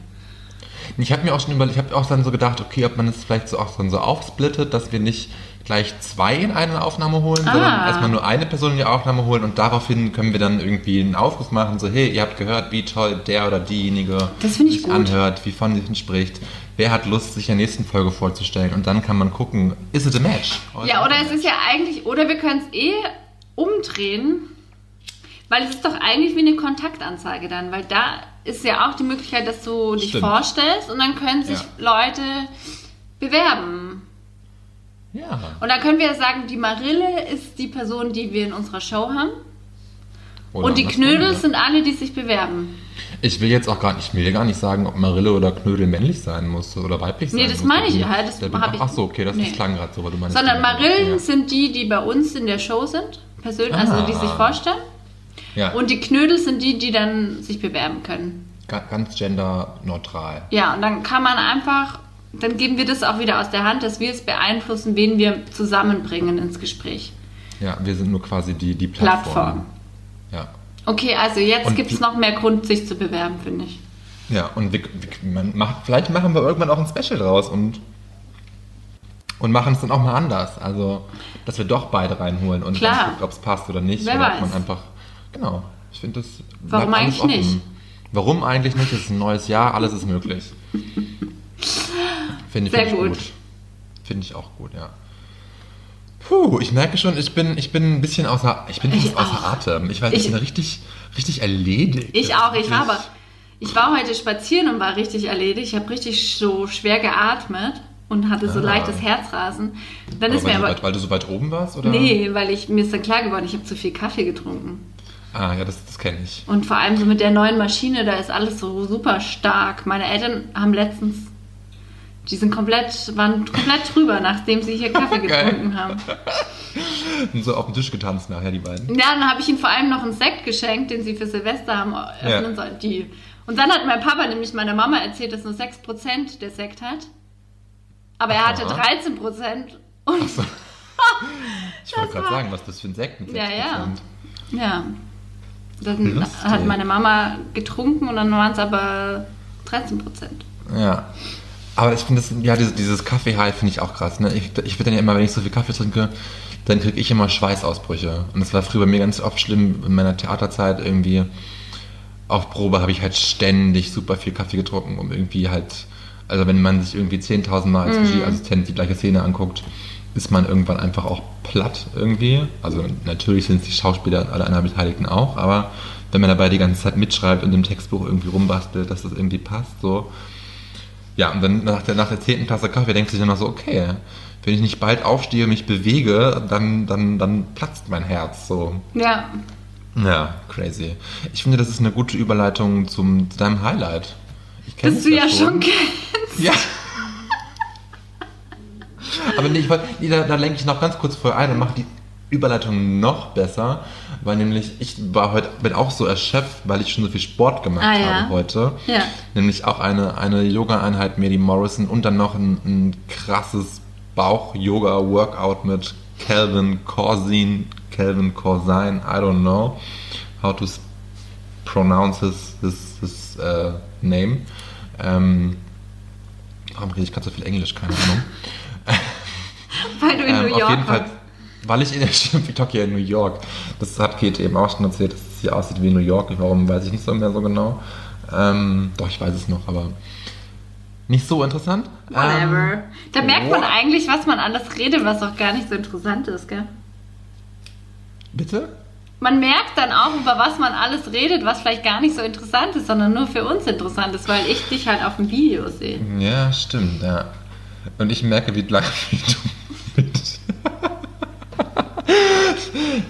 Ich habe mir auch schon überlegt, ich habe auch dann so gedacht, okay, ob man es vielleicht so auch dann so aufsplittet, dass wir nicht gleich zwei in eine Aufnahme holen, sondern Ah. erstmal nur eine Person in die Aufnahme holen und daraufhin können wir dann irgendwie einen Aufruf machen, so hey, ihr habt gehört, wie toll der oder diejenige sich gut. anhört, wie von sich spricht, wer hat Lust, sich in der nächsten Folge vorzustellen und dann kann man gucken, ist it a match? Ja, oder es ist ja eigentlich, oder wir können es eh umdrehen, weil es ist doch eigentlich wie eine Kontaktanzeige dann, weil da ist ja auch die Möglichkeit, dass du dich Stimmt. vorstellst und dann können sich Ja. Leute bewerben. Ja. Und dann können wir sagen, die Marille ist die Person, die wir in unserer Show haben. Oder und die Knödel sind alle, die sich bewerben. Ich will jetzt auch gar nicht, ich will gar nicht sagen, ob Marille oder Knödel männlich sein muss oder weiblich Nee, sein das muss. meine ich ja, das der- hab ich- Ach so, okay, das, nee. das klang gerade so, weil du meinst. Sondern Marillen ja. sind die, die bei uns in der Show sind. Persönlich, also die Ah. sich vorstellen. Ja, Und die Knödel sind die, die dann sich bewerben können. ga- ganz genderneutral. Ja, und dann kann man einfach, dann geben wir das auch wieder aus der Hand, dass wir es beeinflussen, wen wir zusammenbringen ins Gespräch. Ja, wir sind nur quasi die, die Plattform. Plattform. Ja. Okay, also jetzt gibt es noch mehr Grund, sich zu bewerben, finde ich. Ja, und wir, wir, macht, vielleicht machen wir irgendwann auch ein Special draus und, und machen es dann auch mal anders. Also, dass wir doch beide reinholen und Klar. ob es passt oder nicht. Wer oder weiß. man einfach. Genau. Ich finde das. Warum eigentlich nicht? Warum eigentlich nicht? Es ist ein neues Jahr, alles ist möglich. Finde find ich gut. gut. Finde ich auch gut, ja. Puh, ich merke schon, ich bin, ich bin ein bisschen außer, ich bin Ich außer auch. Atem. Ich weiß, ich Ich- bin richtig, richtig erledigt. Ich auch, ich war aber, ich war heute spazieren und war richtig erledigt. Ich habe richtig so schwer geatmet und hatte so Ah. leichtes Herzrasen. Dann Aber ist weil, mir du aber, weit, weil du so weit oben warst? Oder? nee, weil ich, mir ist dann klar geworden, ich habe zu viel Kaffee getrunken. Ah, ja, das, das kenne ich. Und vor allem so mit der neuen Maschine, da ist alles so super stark. Meine Eltern haben letztens, die sind komplett, waren komplett drüber, nachdem sie hier Kaffee getrunken haben. Und so auf dem Tisch getanzt nachher, die beiden. Ja, dann habe ich ihnen vor allem noch einen Sekt geschenkt, den sie für Silvester haben öffnen Ja. sollen. Die. Und dann hat mein Papa nämlich meiner Mama erzählt, dass nur 6% der Sekt hat. Aber er hatte Aha. 13% und So. Ich wollte gerade sagen, was das für ein Sekt mit 6%. Ja, ja. ja. Dann Lustig. hat meine Mama getrunken und dann waren es aber 13%. Ja. Aber ich finde das, ja, dieses, dieses Kaffee-High finde ich auch krass. Ne? Ich, ich bin dann ja immer, wenn ich so viel Kaffee trinke, dann kriege ich immer Schweißausbrüche. Und das war früher bei mir ganz oft schlimm in meiner Theaterzeit irgendwie. Auf Probe habe ich halt ständig super viel Kaffee getrunken, um irgendwie halt, also wenn man sich irgendwie 10.000 Mal als Regieassistent die gleiche Szene anguckt, ist man irgendwann einfach auch platt irgendwie. Also natürlich sind es die Schauspieler und alle anderen Beteiligten auch, aber wenn man dabei die ganze Zeit mitschreibt und im Textbuch irgendwie rumbastelt, dass das irgendwie passt, so. Ja, und dann nach der, nach der zehnten Tasse Kaffee denkt sich dann noch so, okay, wenn ich nicht bald aufstehe, mich bewege, dann, dann, dann platzt mein Herz, so. Ja. Ja, crazy. Ich finde, das ist eine gute Überleitung zum, zu deinem Highlight. Ich kenn Das du ja schon kennst. Ja. Aber nee, ich wollt, nee, da, da lenke ich noch ganz kurz vorher ein und mache die Überleitung noch besser, weil nämlich ich war heute bin auch so erschöpft, weil ich schon so viel Sport gemacht Ah, ja. habe heute. Ja. Nämlich auch eine, eine Yoga-Einheit Mary Morrison und dann noch ein, ein krasses Bauch-Yoga-Workout mit Calvin Corsin, Calvin Corsin, I don't know how to pronounce his, his, his uh, name. Ähm, warum rede ich gerade so viel Englisch? Keine Ahnung. Weil du in Ähm, New auf York jeden Fall. Weil ich in der stimmt, wie Tokio in New York. Das hat Kate eben auch schon erzählt, dass es hier aussieht wie New York. Warum weiß ich nicht so mehr so genau. Ähm, doch, ich weiß es noch, aber nicht so interessant. Whatever. Ähm, da merkt man eigentlich, was man alles redet, was auch gar nicht so interessant ist, gell? Bitte? Man merkt dann auch, über was man alles redet, was vielleicht gar nicht so interessant ist, sondern nur für uns interessant ist, weil ich dich halt auf dem Video sehe. Ja, stimmt, ja. Und ich merke, wie lange wie du mit.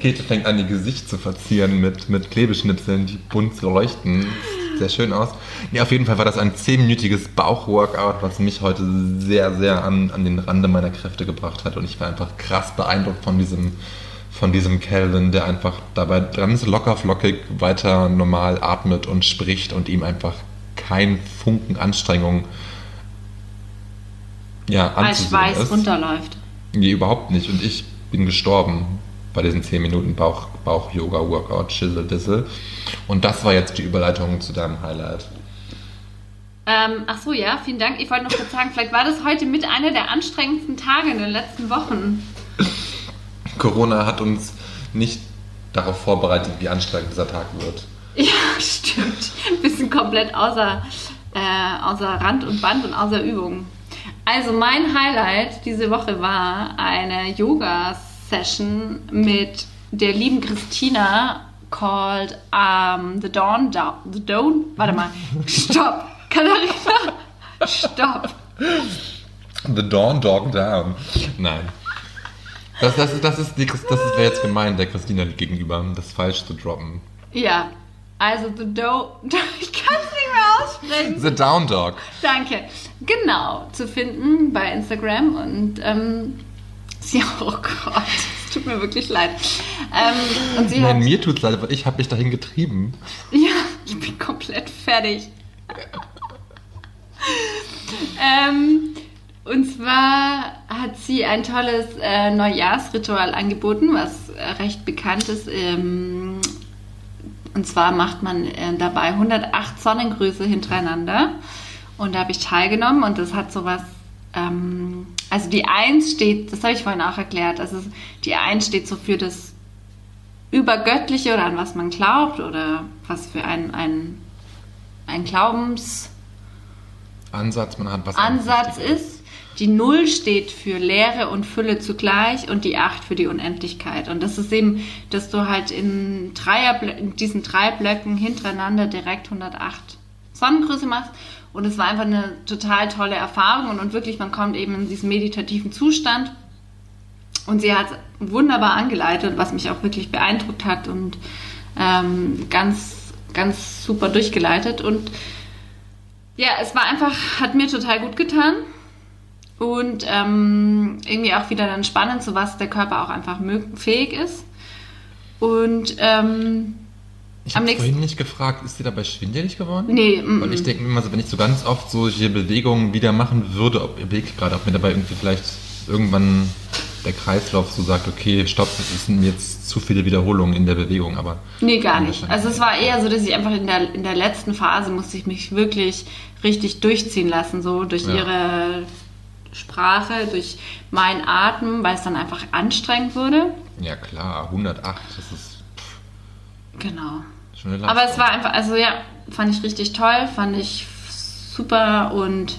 Käthe fängt an, ihr Gesicht zu verzieren mit, mit Klebeschnipseln, die bunt leuchten. Sieht Sehr schön aus. Nee, auf jeden Fall war das ein zehnminütiges Bauchworkout, was mich heute sehr, sehr an, an den Rande meiner Kräfte gebracht hat. Und ich war einfach krass beeindruckt von diesem, von diesem Calvin, der einfach dabei ganz locker flockig weiter normal atmet und spricht und ihm einfach kein Funken Anstrengung ja, Als anzusehen Schweiß ist. runterläuft. Nee, überhaupt nicht. Und ich bin gestorben bei diesen 10 Minuten Bauch, Bauch-Yoga-Workout, Schissel, Dissel. Und das war jetzt die Überleitung zu deinem Highlight. Ähm, ach so, ja, vielen Dank. Ich wollte noch kurz sagen, vielleicht war das heute mit einer der anstrengendsten Tage in den letzten Wochen. Corona hat uns nicht darauf vorbereitet, wie anstrengend dieser Tag wird. Ja, stimmt. Wir sind komplett außer, äh, außer Rand und Band und außer Übung. Also mein Highlight diese Woche war eine Yoga-Session mit der lieben Christina called um, The Dawn Down. The Dawn? Warte mal. Stopp. Katharina. Stopp. The Dawn Dog Down. Nein. Das, das, ist, das, ist, die, das ist wäre jetzt gemein, der Christina gegenüber, das falsch zu droppen. Ja. Also The Down. Ich kann es nicht mehr aussprechen. The Down Dog. Danke. Genau, zu finden bei Instagram und ähm, sie, oh Gott, es tut mir wirklich leid. Ähm, und sie Nein, hat, mir tut's leid, weil ich habe mich dahin getrieben. ja, ich bin komplett fertig. ähm, und zwar hat sie ein tolles äh, Neujahrsritual angeboten, was recht bekannt ist. Ähm, und zwar macht man äh, dabei 108 Sonnengrüße hintereinander. Und da habe ich teilgenommen und das hat sowas. Ähm, also die Eins steht, das habe ich vorhin auch erklärt. Also die Eins steht so für das Übergöttliche oder an was man glaubt oder was für ein, ein, ein Glaubensansatz Ansatz, man hat was ist. ist. Die Null steht für Leere und Fülle zugleich und die Acht für die Unendlichkeit. Und das ist eben, dass du halt in, Dreier, in diesen drei Blöcken hintereinander direkt 108 Sonnengrüße machst. Und es war einfach eine total tolle Erfahrung und, und wirklich, man kommt eben in diesen meditativen Zustand. Und sie hat wunderbar angeleitet, was mich auch wirklich beeindruckt hat und ähm, ganz, ganz super durchgeleitet. Und ja, es war einfach, hat mir total gut getan. Und ähm, irgendwie auch wieder dann spannend, zu was der Körper auch einfach fähig ist. Und ähm, Ich habe vorhin nicht gefragt, ist dir dabei schwindelig geworden? nee, mm, Weil ich denke mir immer so, wenn ich so ganz oft solche Bewegungen wieder machen würde, ob ihr Weg gerade, ob mir dabei irgendwie vielleicht irgendwann der Kreislauf so sagt, okay, stopp, es sind jetzt zu viele Wiederholungen in der Bewegung, aber Nee, gar nicht. Also es war eher so, dass ich einfach in der, in der letzten Phase musste ich mich wirklich richtig durchziehen lassen, so durch Ja. ihre Sprache, durch meinen Atem, weil es dann einfach anstrengend wurde. ja klar, 108, das ist Genau. Aber es war einfach, also ja, fand ich richtig toll, fand ich super und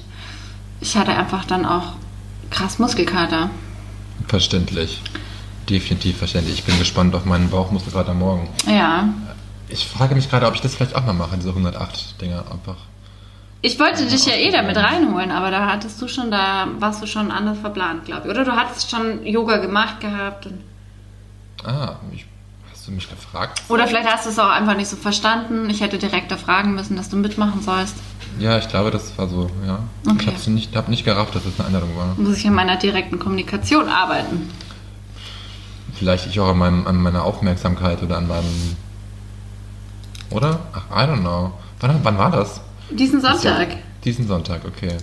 ich hatte einfach dann auch krass Muskelkater. Verständlich. Definitiv verständlich. Ich bin gespannt auf meinen Bauchmuskelkater morgen. Ja. Ich frage mich gerade, ob ich das vielleicht auch mal mache, diese 108-Dinger einfach. Ich wollte dich ja eh damit reinholen, aber da hattest du schon, da warst du schon anders verplant, glaube ich. Oder du hattest schon Yoga gemacht gehabt. Ah, ich, hast du mich gefragt? oder vielleicht hast du es auch einfach nicht so verstanden. Ich hätte direkt da fragen müssen, dass du mitmachen sollst. Ja, ich glaube, das war so, ja. Ich Okay. habe nicht, hab nicht gerafft, dass es eine Einladung war. Muss ich an meiner direkten Kommunikation arbeiten. Vielleicht ich auch an, meinem, an meiner Aufmerksamkeit oder an meinem. Oder? Ach, I don't know. Wann, wann war das? Diesen Sonntag. Diesen Sonntag, okay.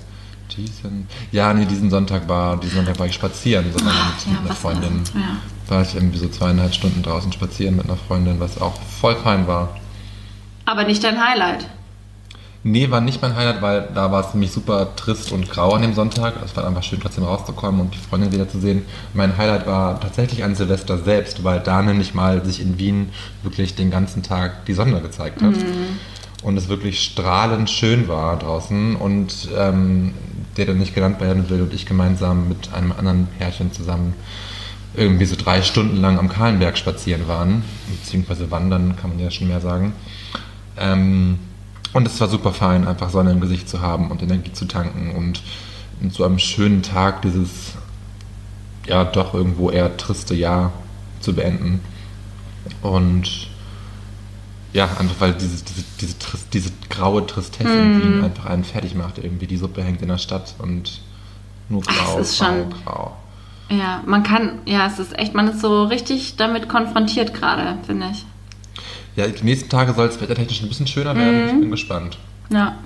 Diesen. Ja, nee, diesen Sonntag war, diesen Sonntag war ich spazieren, sondern mit, Ja, mit einer Freundin. das? Ja. War ich irgendwie so zweieinhalb Stunden draußen spazieren mit einer Freundin, was auch voll fein war. Aber nicht dein Highlight. Nee, war nicht mein Highlight, weil da war es nämlich super trist und grau an dem Sonntag. Es war einfach schön, trotzdem rauszukommen und die Freundin wiederzusehen. Mein Highlight war tatsächlich an Silvester selbst, weil da nämlich mal sich in Wien wirklich den ganzen Tag die Sonne gezeigt hat. Und es wirklich strahlend schön war draußen und ähm, der dann nicht genannt werden will und ich gemeinsam mit einem anderen Pärchen zusammen irgendwie so drei Stunden lang am Kahlenberg spazieren waren, beziehungsweise wandern, kann man ja schon mehr sagen. Ähm, und es war super fein, einfach Sonne im Gesicht zu haben und Energie zu tanken und mit so einem schönen Tag dieses, ja, doch irgendwo eher triste Jahr zu beenden. Und ja, einfach weil diese, diese, diese, diese graue Tristesse in Wien einfach einen fertig macht. Irgendwie die Suppe hängt in der Stadt und nur Ach, grau, es ist grau, grau. Ja, man kann, ja, es ist echt, man ist so richtig damit konfrontiert gerade, finde ich. Ja, die nächsten Tage soll es wettertechnisch ein bisschen schöner werden. Ich bin gespannt. Ja.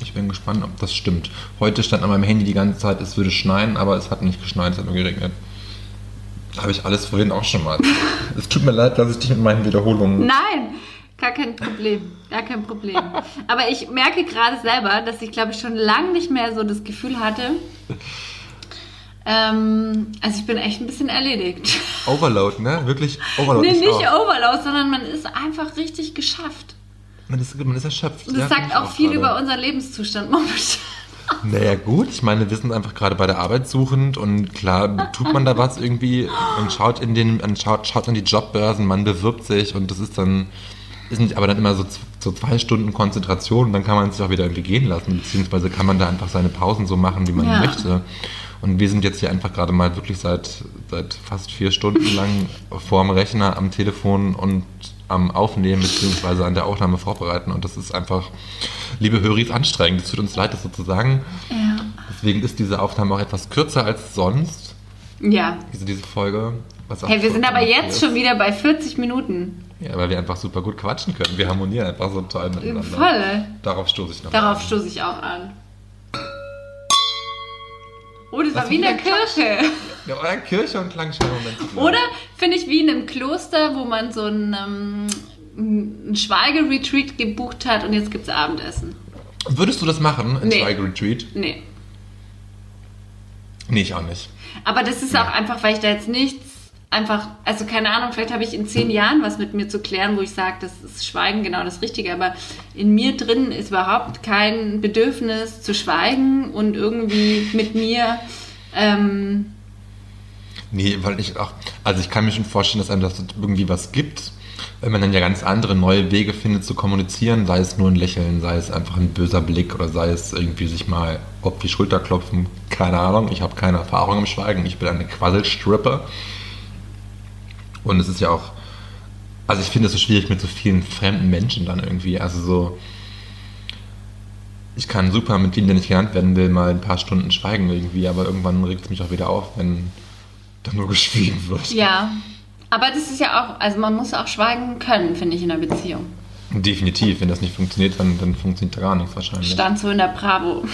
Ich bin gespannt, ob das stimmt. Heute stand an meinem Handy die ganze Zeit, es würde schneien, aber es hat nicht geschneit, es hat nur geregnet. Habe ich alles vorhin auch schon mal. es tut mir leid, dass ich dich mit meinen Wiederholungen. Nein, gar kein Problem. Gar kein Problem. Aber ich merke gerade selber, dass ich, glaube ich, schon lange nicht mehr so das Gefühl hatte. Ähm, also ich bin echt ein bisschen erledigt. Overload, ne? Wirklich Overload. Nee, ich nicht auch. Overload, sondern man ist einfach richtig geschafft. Man ist, man ist erschöpft. Und das Ja, sagt ich auch viel gerade. über unseren Lebenszustand momentan. Naja, gut. Ich meine, wir sind einfach gerade bei der Arbeit suchend und klar tut man da was irgendwie und schaut in den, man schaut, schaut an die Jobbörsen, man bewirbt sich und das ist dann, ist nicht aber dann immer so, so zwei Stunden Konzentration und dann kann man es sich auch wieder irgendwie gehen lassen, beziehungsweise kann man da einfach seine Pausen so machen, wie man Ja. möchte. Und wir sind jetzt hier einfach gerade mal wirklich seit, seit fast vier Stunden lang vorm Rechner am Telefon und am Aufnehmen beziehungsweise an der Aufnahme vorbereiten und das ist einfach, liebe Höris, anstrengend. Es tut uns leid, das so zu sagen. Ja. Deswegen ist diese Aufnahme auch etwas kürzer als sonst, Ja. diese, diese Folge. Hey, wir sind aber jetzt ist. schon wieder bei 40 Minuten. Ja, weil wir einfach super gut quatschen können. Wir harmonieren einfach so toll miteinander. Voll. Darauf stoße ich noch Darauf an. stoße ich auch an. Oh, das war wie in der Kirche. Ja, oder Kirche und Klangschallmoment. Oder finde ich wie in einem Kloster, wo man so ein, ähm, ein Schweigeretreat gebucht hat und jetzt gibt es Abendessen. Würdest du das machen, ein Nee. Schweigeretreat? Nee. Nee, ich auch nicht. Aber das ist auch einfach, weil ich da jetzt nichts einfach, also keine Ahnung, vielleicht habe ich in zehn Jahren was mit mir zu klären, wo ich sage, das ist Schweigen genau das Richtige. Aber in mir drin ist überhaupt kein Bedürfnis zu schweigen und irgendwie mit mir. Ähm, Nee, weil ich auch, also ich kann mir schon vorstellen, dass einem das irgendwie was gibt, wenn man dann ja ganz andere neue Wege findet zu kommunizieren, sei es nur ein Lächeln, sei es einfach ein böser Blick oder sei es irgendwie sich mal auf die Schulter klopfen, keine Ahnung, ich habe keine Erfahrung im Schweigen, ich bin eine Quasselstrippe. Und es ist ja auch, also ich finde es so schwierig mit so vielen fremden Menschen dann irgendwie, also so, ich kann super mit dem, der nicht genannt werden will, mal ein paar Stunden schweigen irgendwie, aber irgendwann regt es mich auch wieder auf, wenn dann nur geschwiegen wird. ja. Aber das ist ja auch, also man muss auch schweigen können, finde ich, in einer Beziehung. Definitiv, wenn das nicht funktioniert, dann, dann funktioniert da gar nichts wahrscheinlich. Stand so in der Bravo.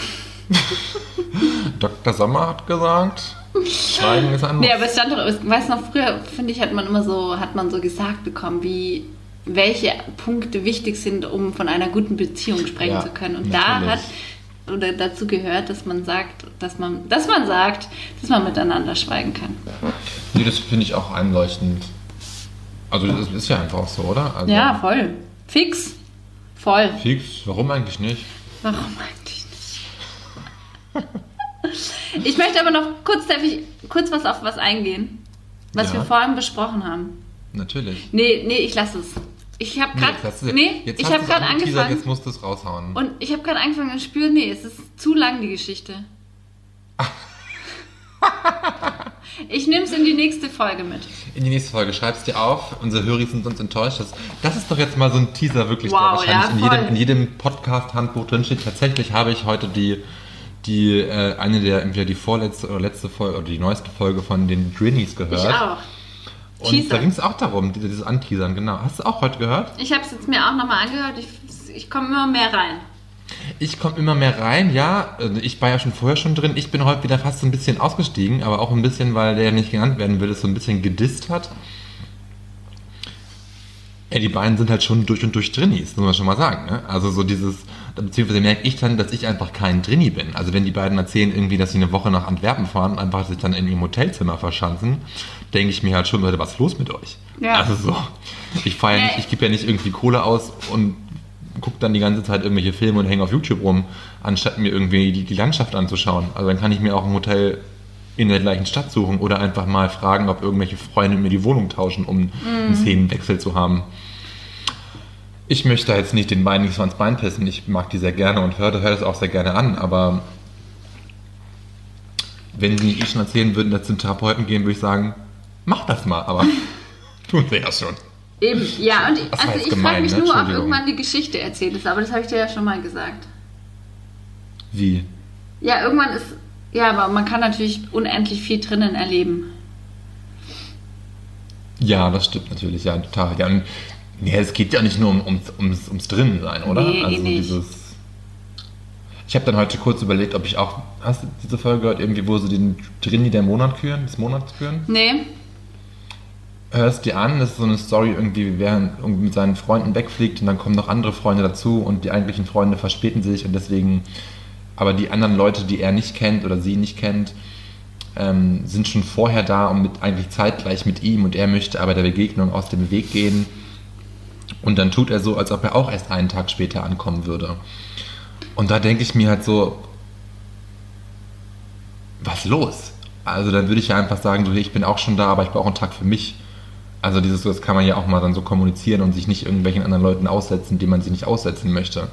Dr. Sommer hat gesagt, Schweigen ist Muss. Nee, aber es stand doch, ich weiß noch, früher, finde ich, hat man immer so, hat man so gesagt bekommen, wie, welche Punkte wichtig sind, um von einer guten Beziehung sprechen Ja, zu können. Und da natürlich. hat, oder dazu gehört, dass man sagt, dass man, dass man sagt, dass man miteinander schweigen kann. Nee, das finde ich auch einleuchtend. Also das ist ja einfach so, oder? Also, Ja, voll. Fix. Voll. Fix, warum eigentlich nicht? Warum eigentlich nicht? Ich möchte aber noch kurz, darf ich kurz was auf was eingehen, was Ja. wir vorhin besprochen haben. Natürlich. Nee, nee, ich lasse es. Ich habe gerade nee, jetzt ich habe gerade angefangen Jetzt musst du es raushauen. und ich habe gerade angefangen und spüre, nee, es ist zu lang die Geschichte. ich nehme es in die nächste Folge mit. In die nächste Folge schreib's dir auf. Unsere Hörer sind sonst enttäuscht. Das, das ist doch jetzt mal so ein Teaser, wirklich, Wow, der wahrscheinlich ja, in, jedem, in jedem Podcast-Handbuch drinsteht. Tatsächlich habe ich heute die, die äh, eine der entweder die vorletzte oder letzte Folge oder die neueste Folge von den Drinnies gehört. Ich auch. Und Teaser. da ging es auch darum, diese- dieses Anteasern, genau. Hast du auch heute gehört? Ich habe es jetzt mir auch nochmal angehört. Ich, ich komme immer mehr rein. Ich komme immer mehr rein, ja. Also Ich war ja schon vorher schon drin. Ich bin heute wieder fast so ein bisschen ausgestiegen, aber auch ein bisschen, weil der nicht genannt werden will, es so ein bisschen gedisst hat. Ja, die beiden sind halt schon durch und durch Drinnies, muss man schon mal sagen. Ne? Also so dieses, beziehungsweise merke ich dann, dass ich einfach kein Drinni bin. Also wenn die beiden erzählen irgendwie, dass sie eine Woche nach Antwerpen fahren und einfach sich dann in ihrem Hotelzimmer verschanzen, denke ich mir halt schon, Leute, was ist los mit euch? Ja. Also so, ich fahre ja nicht, ich gebe ja nicht irgendwie Kohle aus und gucke dann die ganze Zeit irgendwelche Filme und hänge auf YouTube rum, anstatt mir irgendwie die, die Landschaft anzuschauen. Also dann kann ich mir auch ein Hotel in der gleichen Stadt suchen oder einfach mal fragen, ob irgendwelche Freunde mir die Wohnung tauschen, um einen Szenenwechsel zu haben. Ich möchte da jetzt nicht den Bein nicht so ans Bein pissen. Ich mag die sehr gerne und höre, höre das auch sehr gerne an, aber wenn sie nicht eh schon erzählen würden, dass sie zum Therapeuten gehen, würde ich sagen, mach das mal, aber tun sie ja schon. Eben, ja, und Das war also ich frage mich ne? nur, ob irgendwann die Geschichte erzählt ist, aber das habe ich dir ja schon mal gesagt. Wie? Ja, irgendwann ist, ja, aber man kann natürlich unendlich viel drinnen erleben. Ja, das stimmt natürlich, ja, total. Ja, und, nee, es geht ja nicht nur um, ums, ums, ums Drinnensein, oder? Nee, eh also nicht. dieses. Ich habe dann heute kurz überlegt, ob ich auch. Hast du diese Folge gehört, irgendwie, wo sie den Drinni der Monat küren, des Monats küren? Nee, Hörst dir an, das ist so eine Story, irgendwie, wer irgendwie mit seinen Freunden wegfliegt und dann kommen noch andere Freunde dazu und die eigentlichen Freunde verspäten sich und deswegen. Aber die anderen Leute, die er nicht kennt oder sie nicht kennt, ähm, sind schon vorher da und mit eigentlich zeitgleich mit ihm und er möchte aber der Begegnung aus dem Weg gehen. Und dann tut er so, als ob er auch erst einen Tag später ankommen würde. Und da denke ich mir halt so, was los? Also dann würde ich ja einfach sagen, so, hey, ich bin auch schon da, aber ich brauche einen Tag für mich. Also dieses, das kann man ja auch mal dann so kommunizieren und sich nicht irgendwelchen anderen Leuten aussetzen, die man sich nicht aussetzen möchte.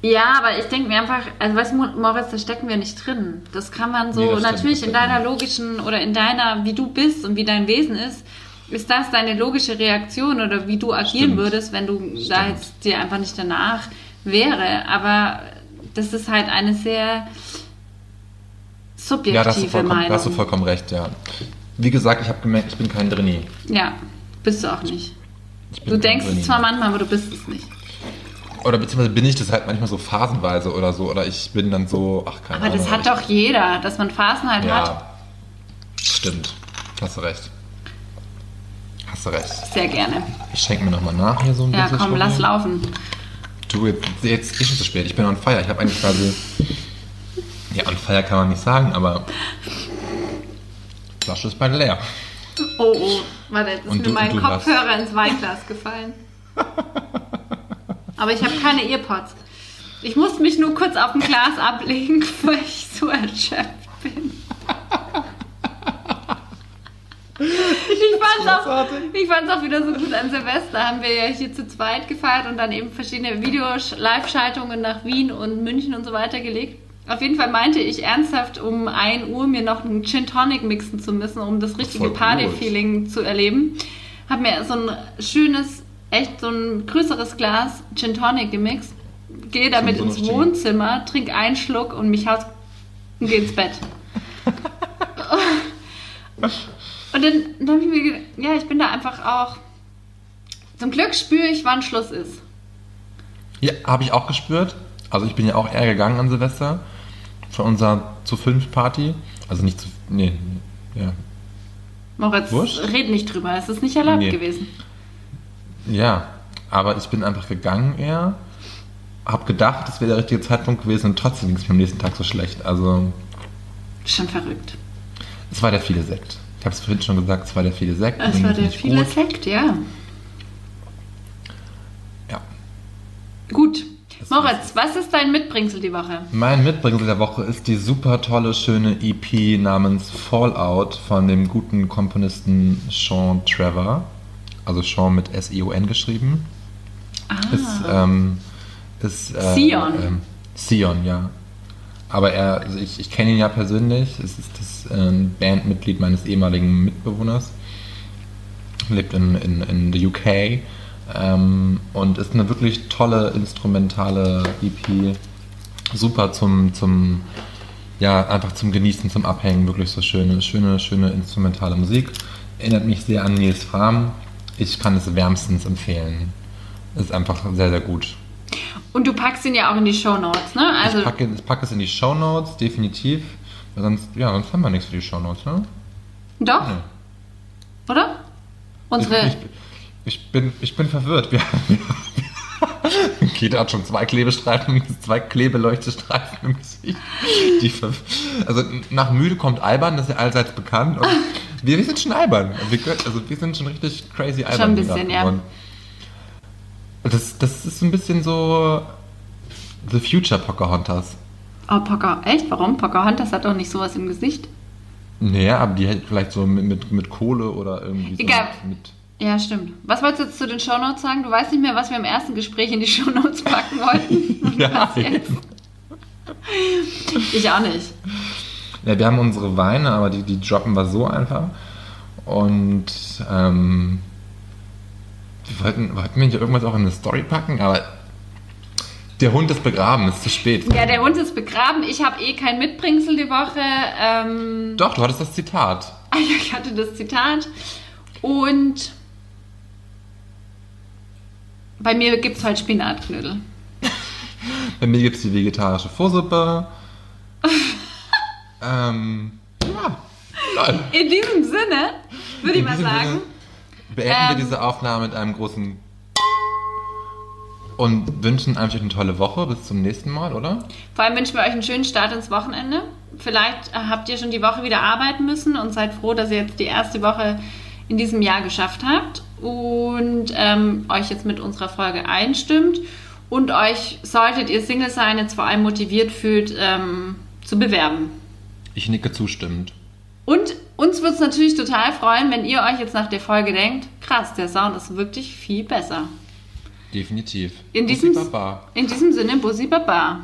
Ja, aber ich denke mir einfach, also weißt du, Moritz, da stecken wir nicht drin. Das kann man so, Nee, natürlich in deiner logischen oder in deiner, wie du bist und wie dein Wesen ist, ist das deine logische Reaktion oder wie du agieren Stimmt. würdest, wenn du da Stimmt. jetzt dir einfach nicht danach wäre. Aber das ist halt eine sehr subjektive Ja, da hast, du vollkommen, Meinung. da hast du vollkommen recht, ja. Wie gesagt, ich habe gemerkt, ich bin kein Drini. ja, bist du auch nicht. Du denkst Drini. es zwar manchmal, aber du bist es nicht. Oder beziehungsweise bin ich das halt manchmal so phasenweise oder so. Oder ich bin dann so, ach keine Aber Ahnung. das hat doch jeder, dass man Phasen halt hat. Ja, stimmt. Hast du recht. Hast du recht. Sehr gerne. Ich schenke mir nochmal nach hier so ein Ja, bisschen. komm, Schluck lass laufen. Du, jetzt, jetzt ist schon zu spät. Ich bin on fire. Ich habe eigentlich quasi. Ja, on fire kann man nicht sagen, aber. Flasche ist bald leer. Oh, oh, warte, jetzt ist Und mir du- mein du hast- Kopfhörer ins Weinglas gefallen. Aber ich habe keine Earpods. Ich musste mich nur kurz auf dem Glas ablegen, weil ich so erschöpft bin. Ich fand's, auch, Großartig. ich fand's auch wieder so gut an Silvester. Haben wir ja hier zu zweit gefeiert und dann eben verschiedene Video-Live-Schaltungen nach Wien und München und so weiter gelegt. Auf jeden Fall meinte ich ernsthaft, um 1 Uhr mir noch einen Gin Tonic mixen zu müssen, um das richtige. Party-Feeling zu erleben. Hab mir so ein schönes, echt so ein größeres Glas Gin Tonic gemixt, gehe damit so ins. Wohnzimmer, trink einen Schluck und mich haut und gehe ins Bett. und dann, dann habe ich mir gedacht, ja, ich bin da einfach auch. Zum Glück spüre ich, wann Schluss ist. Ja, habe ich auch gespürt. Also ich bin ja auch eher gegangen an Silvester. Von unserer zu fünf Party. Also nicht zu. Nee. Ja. Moritz, Wurscht? red nicht drüber, es ist nicht erlaubt Nee. gewesen. Ja, aber ich bin einfach gegangen eher. Hab gedacht, das wäre der richtige Zeitpunkt gewesen und trotzdem ging es mir am nächsten Tag so schlecht. Also, Schon verrückt. es war der viele Sekt. Ich habe es vorhin schon gesagt, es war der viele Sekt. Es war der viele gut. Sekt, ja. Ja, Gut. Moritz, was ist dein Mitbringsel die Woche? Mein Mitbringsel der Woche ist die super tolle, schöne EP namens Fallout von dem guten Komponisten Sean Trevor. Also Sean mit S-I-O-N geschrieben. Ah, Ist, ähm, ist, äh, Sion. Ähm, Sion, ja. Aber er, also ich, ich kenne ihn ja persönlich. Es ist das ähm, Bandmitglied meines ehemaligen Mitbewohners. Lebt in, in, in the UK. Ähm, und ist eine wirklich tolle instrumentale EP. Super zum, zum, ja, einfach zum Genießen, zum Abhängen. Wirklich so schöne, schöne, schöne instrumentale Musik. Erinnert mich sehr an Nils Fram. Ich kann es wärmstens empfehlen. Ist einfach sehr, sehr gut. Und du packst ihn ja auch in die Show Notes, ne? Also, ich, packe, ich packe es in die Show Notes, definitiv. Sonst, ja, sonst haben wir nichts für die Show Notes, ne? doch, Nee. oder? Unsere. Ich, ich, ich, bin, ich bin verwirrt. Wir, Kita hat schon zwei Klebestreifen, zwei Klebeleuchtestreifen im Gesicht. Also nach müde kommt albern, das ist ja allseits bekannt. Wir, wir sind schon albern. Wir, also wir sind schon richtig crazy albern. Schon ein bisschen, ja. Das, das ist so ein bisschen so The Future Pocahontas. Oh, Pocker. Echt? Warum? Pocahontas hat doch nicht sowas im Gesicht. Naja, aber die hält vielleicht so mit, mit, mit Kohle oder irgendwie so Egal. mit, Ja, stimmt. Was wolltest du jetzt zu den Shownotes sagen? Du weißt nicht mehr, was wir im ersten Gespräch in die Shownotes packen wollten. Ja? Ich auch nicht. Ja, wir haben unsere Weine, aber die, die droppen wir so einfach. Und ähm, wir wollten, wollten wir nicht irgendwas auch in eine Story packen, aber der Hund ist begraben, ist zu spät. Ja, der Hund ist begraben. Ich habe eh kein Mitbringsel die Woche. Ähm, Doch, du hattest das Zitat. Ah ja, ich hatte das Zitat. Und bei mir gibt es halt Spinatknödel. Bei mir gibt es die vegetarische Vorsuppe. ähm, ja, lol. In diesem Sinne würde ich mal sagen, Sinne beenden ähm, wir diese Aufnahme mit einem großen und wünschen euch eine tolle Woche. Bis zum nächsten Mal, oder? vor allem wünschen wir euch einen schönen Start ins Wochenende. Vielleicht äh, habt ihr schon die Woche wieder arbeiten müssen und seid froh, dass ihr jetzt die erste Woche in diesem Jahr geschafft habt und ähm, euch jetzt mit unserer Folge einstimmt und euch, solltet ihr Single sein, jetzt vor allem motiviert fühlt, ähm, zu bewerben. Ich nicke zustimmend. Und uns würde es natürlich total freuen, wenn ihr euch jetzt nach der Folge denkt, krass, der Sound ist wirklich viel besser. Definitiv. In diesem, Bussi Baba. in diesem Sinne, Bussi Baba.